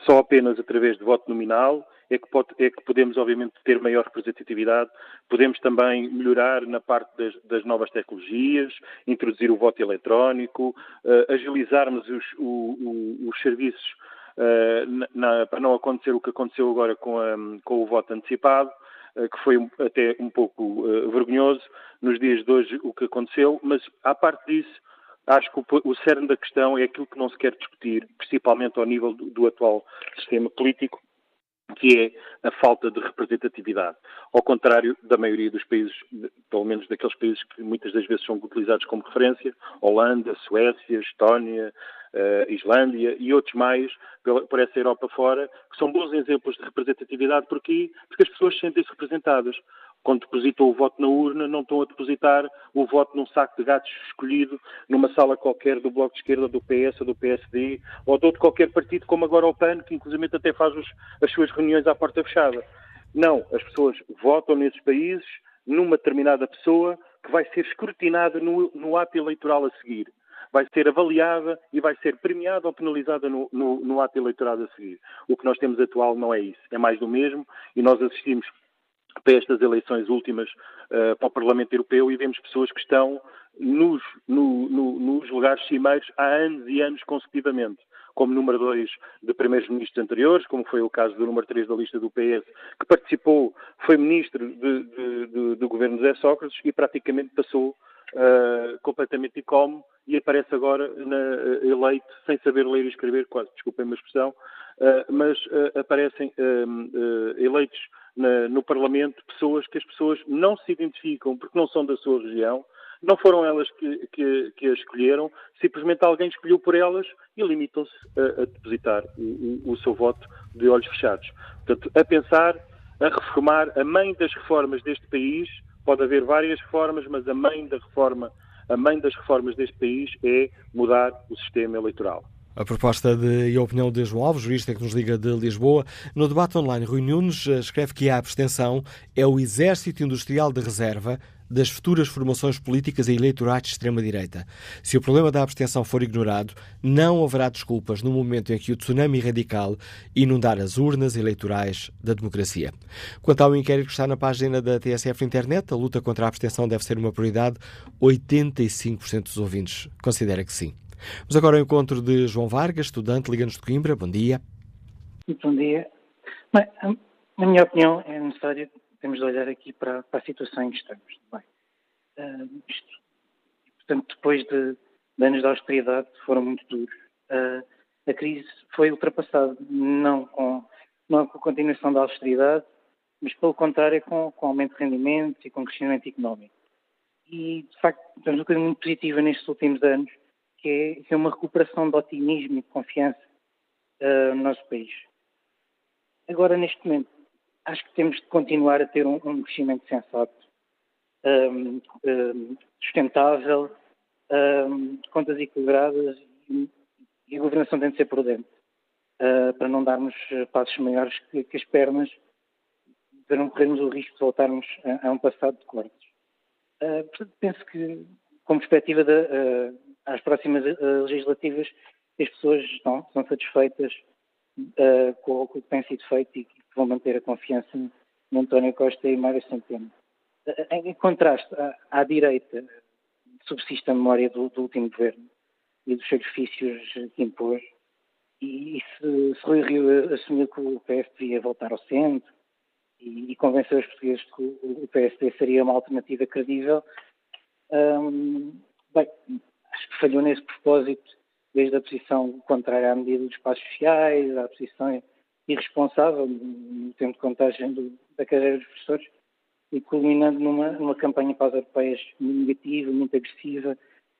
Só apenas através de voto nominal é que, pode, é que podemos, obviamente, ter maior representatividade. Podemos também melhorar na parte das, das novas tecnologias, introduzir o voto eletrónico, uh, agilizarmos os, o, o, os serviços uh, na, para não acontecer o que aconteceu agora com, a, com o voto antecipado. Eh, que foi até um pouco uh, vergonhoso nos dias de hoje o que aconteceu, mas à parte disso, acho que o, o cerne da questão é aquilo que não se quer discutir, principalmente ao nível do, do atual sistema político, que é a falta de representatividade. Ao contrário da maioria dos países, pelo menos daqueles países que muitas das vezes são utilizados como referência, Holanda, Suécia, Estónia, uh, Islândia e outros mais por essa Europa fora, que são bons exemplos de representatividade. Porquê? Porque as pessoas sentem-se representadas quando depositam o voto na urna, não estão a depositar o voto num saco de gatos escolhido numa sala qualquer do Bloco de Esquerda, do PS, ou do PSD, ou de outro qualquer partido, como agora o PAN, que inclusive até faz os, as suas reuniões à porta fechada. Não, as pessoas votam nesses países numa determinada pessoa que vai ser escrutinada no, no ato eleitoral a seguir. Vai ser avaliada e vai ser premiada ou penalizada no, no, no ato eleitoral a seguir. O que nós temos atual não é isso. É mais do mesmo e nós assistimos para estas eleições últimas uh, para o Parlamento Europeu e vemos pessoas que estão nos, no, no, nos lugares cimeiros há anos e anos consecutivamente, como número 2 de primeiros ministros anteriores, como foi o caso do número 3 da lista do PS, que participou, foi ministro do governo de Zé Sócrates e praticamente passou uh, completamente incómodo e aparece agora na, uh, eleito sem saber ler e escrever, quase, desculpem a expressão, uh, mas aparecem eleitos na, no Parlamento pessoas que as pessoas não se identificam porque não são da sua região, não foram elas que, que, que a escolheram, simplesmente alguém escolheu por elas e limitam-se a, a, depositar o, o, o, seu voto de olhos fechados. Portanto, a pensar, a reformar, a mãe das reformas deste país, pode haver várias reformas, mas a mãe da reforma, a mãe das reformas deste país é mudar o sistema eleitoral. A proposta de, e a opinião de João Alves, jurista que nos liga de Lisboa. No debate online, Rui Nunes eh, escreve que a abstenção é o exército industrial de reserva das futuras formações políticas e eleitorais de extrema-direita. Se o problema da abstenção for ignorado, não haverá desculpas no momento em que o tsunami radical inundar as urnas eleitorais da democracia. Quanto ao inquérito que está na página da TSF Internet, a luta contra a abstenção deve ser uma prioridade. 85% dos ouvintes considera que sim. Mas agora ao encontro de João Vargas, estudante, Liga-nos de Coimbra. Bom dia. Bom dia. Bem, na minha opinião, é necessário, temos de olhar aqui para, para a situação em que estamos. Bem, uh, isto, portanto, depois de, de, anos de austeridade, foram muito duros. Uh, a crise foi ultrapassada, não com, não com a continuação da austeridade, mas pelo contrário, com, com aumento de rendimentos e com crescimento económico. E, de facto, temos uma coisa muito positiva nestes últimos anos, que é, que é uma recuperação de otimismo e de confiança uh, no nosso país. Agora, neste momento, acho que temos de continuar a ter um, um crescimento sensato, um, um, sustentável, contas equilibradas e, e, a governação tem de ser prudente, uh, para não darmos passos maiores que, que, as pernas, para não corrermos o risco de voltarmos a, a um passado de cortes. Uh, portanto, penso que, com perspectiva da, uh, às próximas uh, legislativas as pessoas estão, estão satisfeitas com, com, o que tem sido feito e que vão manter a confiança no António Costa e Mário Centeno. Em contraste, à, à, direita subsiste a memória do, do, último governo e dos sacrifícios que impôs. E, e se, se Rui Rio assumiu que o PS devia voltar ao centro e, e convenceu os portugueses que o, o PSD seria uma alternativa credível, um, bem, acho que falhou nesse propósito, desde a posição contrária à medida dos espaços sociais, à posição irresponsável no tempo de contagem do, da carreira dos professores e culminando numa, numa campanha para as europeias negativa, muito agressiva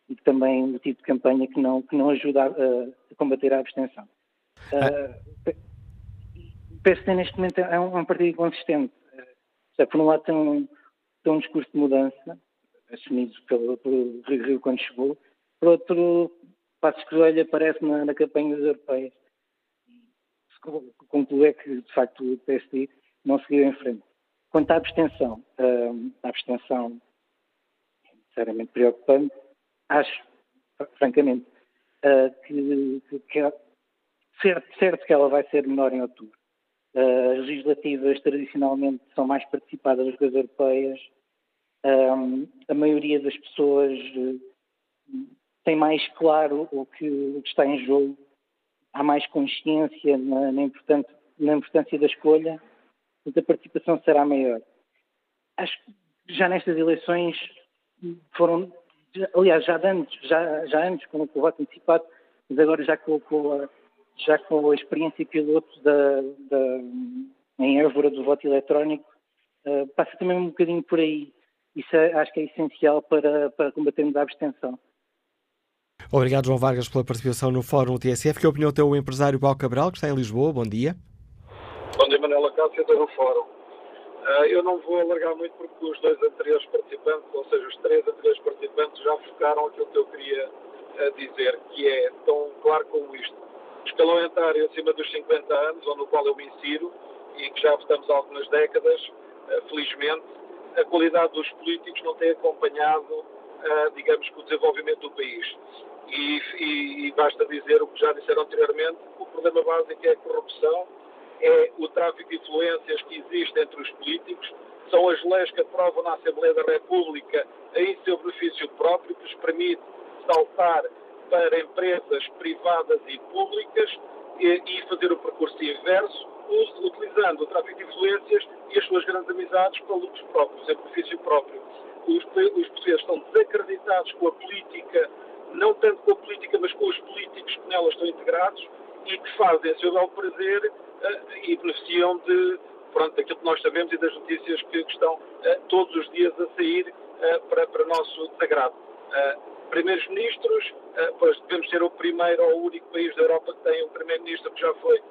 e também do tipo de campanha que não, que não ajuda a, a combater a abstenção. Uh, o PSD neste momento é um, é um partido inconsistente. Uh, por um lado tem um, tem um discurso de mudança, assumido pelo, pelo Rio Rio quando chegou, por outro, Passos Coelho aparece na, na campanha das europeias. Concluo é que, de facto, o PSD não seguiu em frente. Quanto à abstenção, a abstenção é necessariamente preocupante. Acho, francamente, que, que, que é certo, certo que ela vai ser menor em outubro. As legislativas tradicionalmente são mais participadas das coisas europeias. a maioria das pessoas tem mais claro que, o que está em jogo, há mais consciência na, na, na importância da escolha, a participação será maior. Acho que já nestas eleições foram, aliás, já antes, já, já antes com o voto antecipado, mas agora já com, com, a, já com a experiência piloto da, da, em Évora do voto eletrónico, uh, passa também um bocadinho por aí. Isso é, acho que é essencial para, para combatermos a abstenção. Obrigado, João Vargas, pela participação no Fórum TSF. Que opinião tem o empresário Paulo Cabral, que está em Lisboa? Bom dia. Bom dia, Manela Cássio, no Fórum. Uh, eu não vou alargar muito porque os dois anteriores participantes, ou seja, os três anteriores participantes, já focaram aquilo que eu queria uh, dizer, que é tão claro como isto. Escalão etário acima dos 50 anos, onde no qual eu me insiro, e que já estamos há algumas décadas, uh, felizmente, a qualidade dos políticos não tem acompanhado, digamos, o desenvolvimento do país. E, e, e, basta dizer o que já disseram anteriormente, o problema básico é a corrupção, é o tráfico de influências que existe entre os políticos, são as leis que aprovam na Assembleia da República em seu benefício próprio, que lhes permite saltar para empresas privadas e públicas e, e fazer o percurso inverso, utilizando o tráfico de influências e as suas grandes amizades para lucros próprios, em benefício próprio. Os, os portugueses estão desacreditados com a política não tanto com a política, mas com os políticos que nela estão integrados e que fazem seu belo prazer uh, e beneficiam de, pronto, daquilo que nós sabemos e das notícias que, que estão uh, todos os dias a sair uh, para, para nosso desagrado. Primeiros ministros, pois devemos ser o primeiro ou o único país da Europa que tem um primeiro-ministro que já foi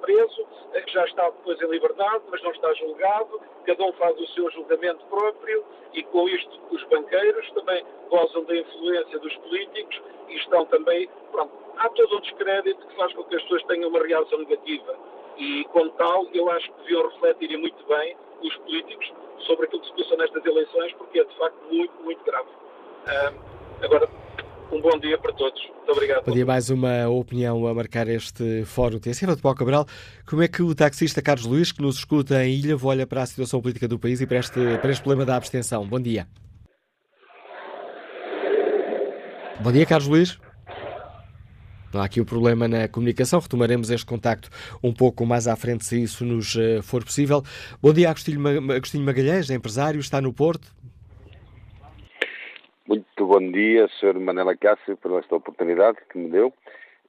preso, que já está depois em liberdade, mas não está julgado, cada um faz o seu julgamento próprio e com isto os banqueiros também gozam da influência dos políticos e estão também, pronto, há todo um descrédito que faz com que as pessoas tenham uma reação negativa e, como tal, eu acho que deviam refletir muito bem os políticos sobre aquilo que se passou nestas eleições, porque é de facto muito, muito grave. Agora, um bom dia para todos. Muito obrigado. Bom dia. Mais uma opinião a marcar este fórum TSF de Paulo Cabral. Como é que o taxista Carlos Luís, que nos escuta em Ilha, olha para a situação política do país e para este, para este problema da abstenção? Bom dia. Bom dia, Carlos Luís. Não há aqui um problema na comunicação. Retomaremos este contacto um pouco mais à frente, se isso nos uh, for possível. Bom dia, Agostinho Magalhães, empresário, está no Porto. Muito bom dia, Sr. Manela Cássio, por esta oportunidade que me deu.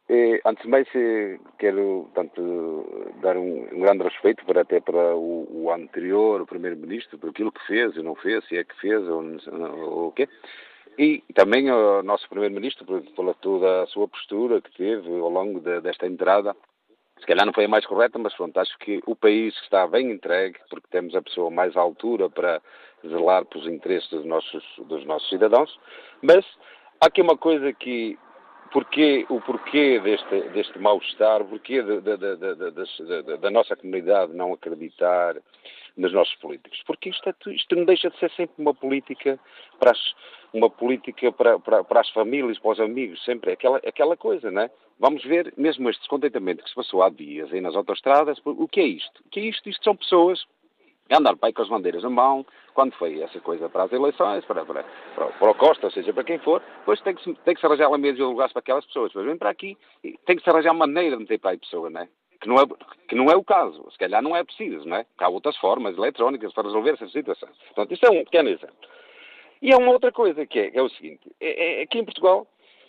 E, antes de mais, quero tanto, dar um, um, grande respeito para até para o, o anterior, Primeiro-Ministro, por aquilo que fez e não fez, se é que fez ou, ou o quê. E também o nosso Primeiro-Ministro, pela toda a sua postura que teve ao longo de, desta entrada. Se calhar não foi a mais correta, mas pronto, acho que o país está bem entregue, porque temos a pessoa mais à altura para zelar pelos interesses dos nossos, dos nossos cidadãos. Mas há aqui uma coisa que porquê, o porquê deste, deste mal-estar, o porquê de, da nossa comunidade não acreditar nos nossos políticos. Porque isto, é, isto não deixa de ser sempre uma política para as, uma política para, para, para, as famílias, para os amigos, sempre aquela, aquela coisa, não é? Vamos ver mesmo este descontentamento que se passou há dias aí nas autostradas, o que é isto? O que é isto? Isto são pessoas a andar para aí com as bandeiras na mão, quando foi essa coisa para as eleições, para, para, para, para o Costa, ou seja, para quem for, depois tem que tem que se arranjar lá de lugares para aquelas pessoas. Depois vem para aqui tem que se arranjar maneira de meter para aí pessoa, não é? Que não, é, que não é o caso. Se calhar não é preciso, não é? Há outras formas eletrónicas para resolver essa situação. Portanto, isto é um pequeno exemplo. E há uma outra coisa que é, é o seguinte: é, é, aqui em Portugal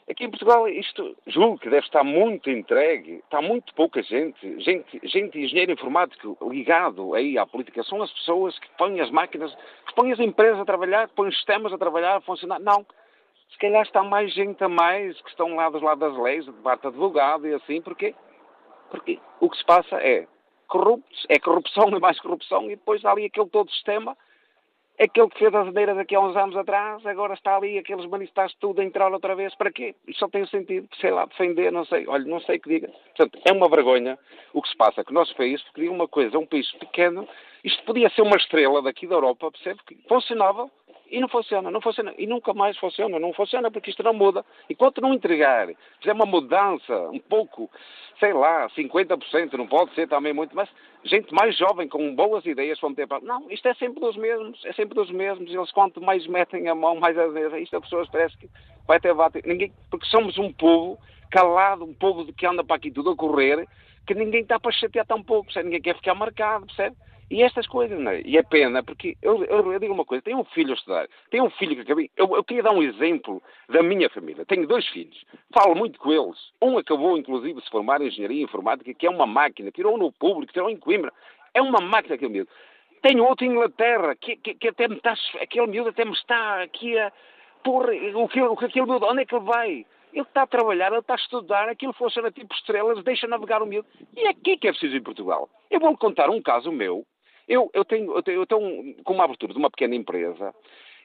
Aqui em Portugal isto julgo que deve estar muito entregue, está muito pouca gente, gente, gente engenheiro informático ligado aí à política, são as pessoas que põem as máquinas, que põem as empresas a trabalhar, que põem os sistemas a trabalhar, a funcionar. Não. Se calhar está mais gente a mais que estão lá dos lados das leis, de parte advogado e assim, porque, porque o que se passa é corruptos, é corrupção, é mais corrupção, e depois há ali aquele todo sistema Aquele que fez as asneiras aqui há uns anos atrás, agora está ali, aqueles manifestantes tudo a entrar outra vez, para quê? Isto só tem sentido, sei lá, defender, não sei, olha, não sei o que diga. Portanto, é uma vergonha o que se passa com o nosso país, digo uma coisa, um país pequeno, isto podia ser uma estrela daqui da Europa, percebe? Que funcionava e não funciona, não funciona, e nunca mais funciona, não funciona porque isto não muda. Enquanto não entregar, fizer uma mudança um pouco, sei lá, 50%, não pode ser também muito, mas gente mais jovem, com boas ideias, vão ter para. Não, isto é sempre dos mesmos, é sempre dos mesmos, eles quanto mais metem a mão, mais a isto a pessoas parece que vai ter bate. Ninguém, porque somos um povo calado, um povo que anda para aqui tudo a correr, que ninguém está para chatear tão pouco, percebe? ninguém quer ficar marcado, percebe? E estas coisas, não é? E é pena, porque eu, eu, eu, digo uma coisa, tenho um filho a estudar, tenho um filho que acabei. Eu, eu queria dar um exemplo da minha família. Tenho dois filhos, falo muito com eles. Um acabou, inclusive, de se formar em engenharia informática, que é uma máquina, tirou no público, tirou em Coimbra. É uma máquina aquele miúdo. Tenho outro em Inglaterra, que, que, que até me está, aquele miúdo até me está aqui a. Porra, o que, o que aquele miúdo, onde é que ele vai? Ele está a trabalhar, ele está a estudar, aquilo funciona tipo estrelas, deixa navegar o miúdo. E é aqui que é preciso em Portugal. Eu vou-lhe contar um caso meu, eu, eu, tenho, eu, tenho, eu tenho com uma abertura de uma pequena empresa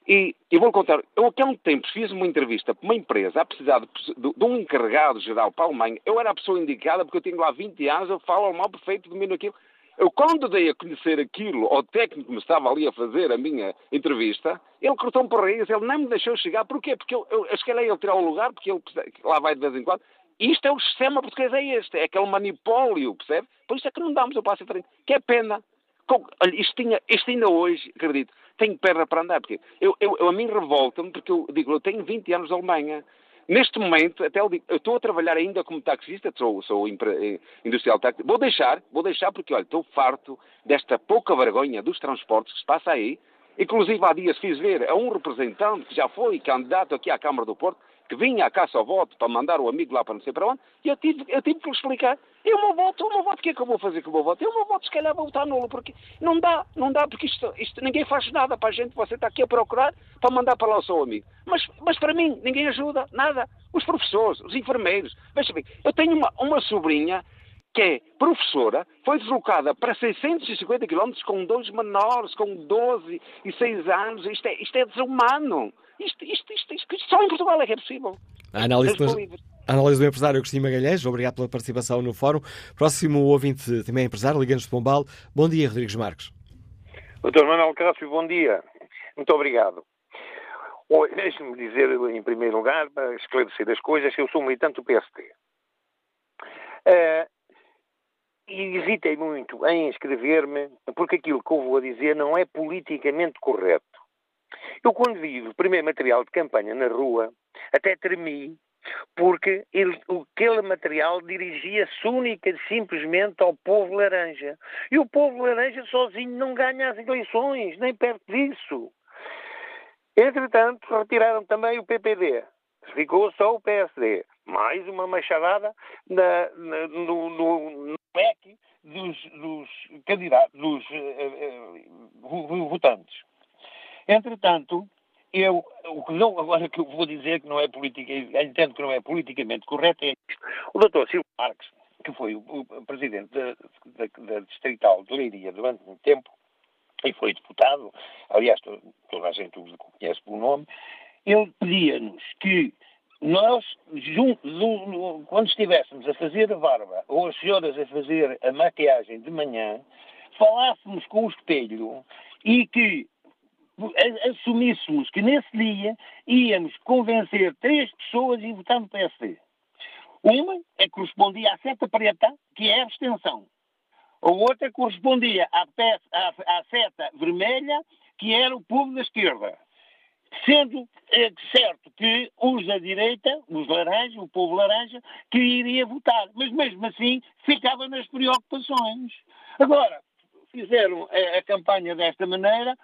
e vou contar, eu há um tempo fiz uma entrevista para uma empresa a precisar de, de, de, um encarregado geral para a Alemanha. Eu era a pessoa indicada porque eu tenho lá 20 anos, eu falo alemão perfeito, domino aquilo. Eu, quando dei a conhecer aquilo ao técnico que me estava ali a fazer a minha entrevista, ele cortou-me por raiz, ele não me deixou chegar. Porquê? Porque eu, eu escalei ele tirar o lugar, porque ele lá vai de vez em quando. Isto é o sistema português, é este, é aquele manipólio, percebe? Por isso é que não damos o passo em frente. Que é pena. Olha, isto, tinha, isto ainda hoje, acredito, tenho perna para andar, porque eu, eu, eu a mim revolta-me, porque eu digo, eu tenho 20 anos de Alemanha. Neste momento, até eu, digo, eu estou a trabalhar ainda como taxista, sou, sou eh, industrial taxista. Vou deixar, vou deixar porque, olha, estou farto desta pouca vergonha dos transportes que se passa aí. Inclusive, há dias fiz ver a um representante que já foi candidato aqui à Câmara do Porto, que vinha à caça ao voto para mandar o amigo lá para não sei para onde, e eu tive, eu tive que lhe explicar. Eu meu voto, o meu voto, o que é que eu vou fazer com o meu voto? Eu meu voto, se calhar, vou votar nulo, porque não dá, não dá, porque isto, isto ninguém faz nada para a gente, você está aqui a procurar para mandar para lá o seu amigo. Mas, mas para mim, ninguém ajuda, nada. Os professores, os enfermeiros. Veja bem, eu tenho uma, uma sobrinha que é professora, foi deslocada para 650 quilómetros com dois menores, com 12 e 6 anos. Isto é, isto é desumano. Isto, isto, isto, isto, isto só em Portugal é que é possível. A análise, a análise do empresário Agostinho Magalhães, obrigado pela participação no fórum. Próximo ouvinte também é empresário, liga-nos de Pombal. Bom dia, Rodrigues Marques. Doutor Manuel Cássio, bom dia. Muito obrigado. Deixe-me dizer, em primeiro lugar, para esclarecer as coisas, que eu sou militante do PSD. Uh, e hesitei muito em inscrever-me, porque aquilo que eu vou dizer não é politicamente correto. Eu, quando vi o primeiro material de campanha na rua, até tremi, porque ele, aquele material dirigia-se única e simplesmente ao povo laranja. E o povo laranja sozinho não ganha as eleições, nem perto disso. Entretanto, retiraram também o PPD. Ficou só o PSD. Mais uma machadada na, na, no, no, dos, dos candidatos, dos uh, uh, votantes. Entretanto, eu, o que não, agora que eu vou dizer que não é política, entendo que não é politicamente correto é. O doutor Silvio Marques, que foi o, o presidente da, da, da, Distrital de Leiria durante muito tempo, e foi deputado, aliás, toda a gente o conhece pelo nome, ele pedia-nos que nós, quando estivéssemos a fazer a barba, ou as senhoras a fazer a maquiagem de manhã, falássemos com o espelho e que assumíssemos que nesse dia íamos convencer três pessoas e votar no PSD. Uma é que correspondia à seta preta, que é a abstenção. A outra correspondia à, peça, à, à seta vermelha, que era o povo da esquerda. Sendo é, certo que os da direita, os laranjas, o povo laranja, que iria votar. Mas mesmo assim ficava nas preocupações. Agora, fizeram a, a campanha desta maneira,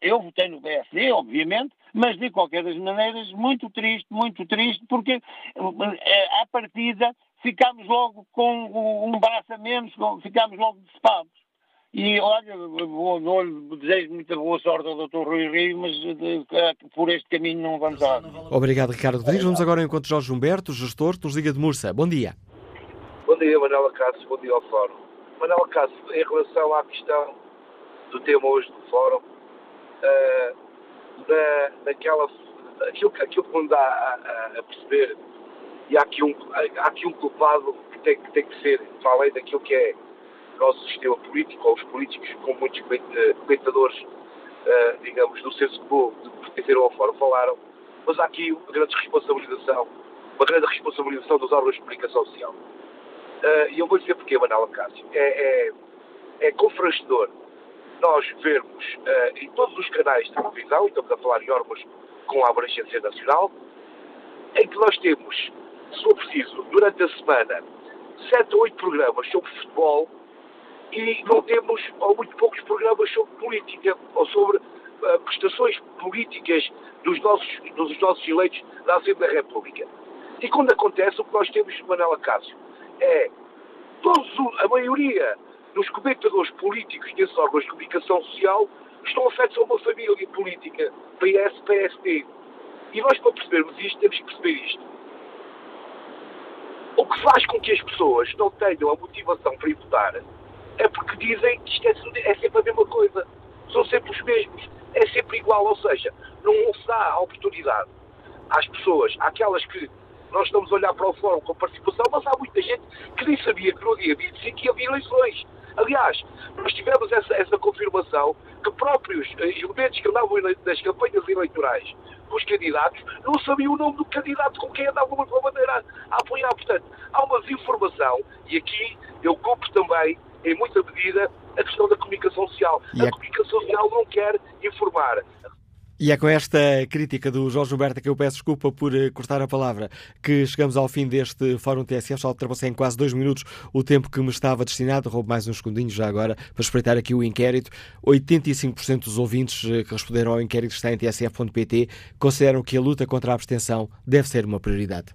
eu votei no PSD, obviamente, mas de qualquer das maneiras, muito triste, muito triste, porque eh, à partida ficámos logo com um braço a menos, ficámos logo decepados. E olha, não desejo muita boa sorte ao Dr. Rui Rio, mas de, de, por este caminho não vamos dar. Obrigado, Ricardo Rodrigues. Vamos agora ao encontro de Jorge Humberto, gestor, nos liga de Mursa. Bom dia. Bom dia, Manuela Cássio. Bom dia ao Fórum. Manuela Cássio, em relação à questão do tema hoje do Fórum, uh, na, naquela. Aquilo, aquilo que me dá a, a, perceber, e há aqui um, há aqui um culpado que tem, que tem que ser, para além daquilo que é o nosso sistema político, ou os políticos, com muitos comentadores, uh, digamos, do senso comum, de pertenceram ao fórum, falaram, mas há aqui uma grande responsabilização, uma grande responsabilização dos órgãos de comunicação social. E eu vou dizer porquê, Manuel Cássio. É, é, é confrangedor nós vermos uh, em todos os canais de televisão, e estamos a falar em órgãos com abrangência nacional, em que nós temos, se for preciso, durante a semana, sete ou oito programas sobre futebol e não temos, ou muito poucos programas sobre política, ou sobre uh, prestações políticas dos nossos, dos nossos eleitos da Assembleia da República. E quando acontece, o que nós temos, Manuela Cássio, é todos, a maioria dos comentadores políticos desses órgãos de comunicação social estão afetos a uma família política, PS, PSD. E nós, para percebermos isto, temos que perceber isto. O que faz com que as pessoas não tenham a motivação para ir votar é porque dizem que isto é, é sempre a mesma coisa. São sempre os mesmos. É sempre igual. Ou seja, não se dá a oportunidade às pessoas, àquelas que nós estamos a olhar para o fórum com participação, mas há muita gente que nem sabia que no dia 25 ia haver eleições. Aliás, nós tivemos essa, essa confirmação que próprios eh, elementos que andavam nas campanhas eleitorais com os candidatos não sabiam o nome do candidato com quem andavam a bandeira a apoiar. Portanto, há uma desinformação e aqui eu compro também, em muita medida, a questão da comunicação social. A, a comunicação social não quer informar. E é com esta crítica do Jorge Gilberto que eu peço desculpa por eh, cortar a palavra que chegamos ao fim deste Fórum TSF. Só ultrapassei em quase dois minutos o tempo que me estava destinado. Roubo mais uns segundinhos já agora para espreitar aqui o inquérito. 85% dos ouvintes eh, que responderam ao inquérito está em tsf.pt consideram que a luta contra a abstenção deve ser uma prioridade.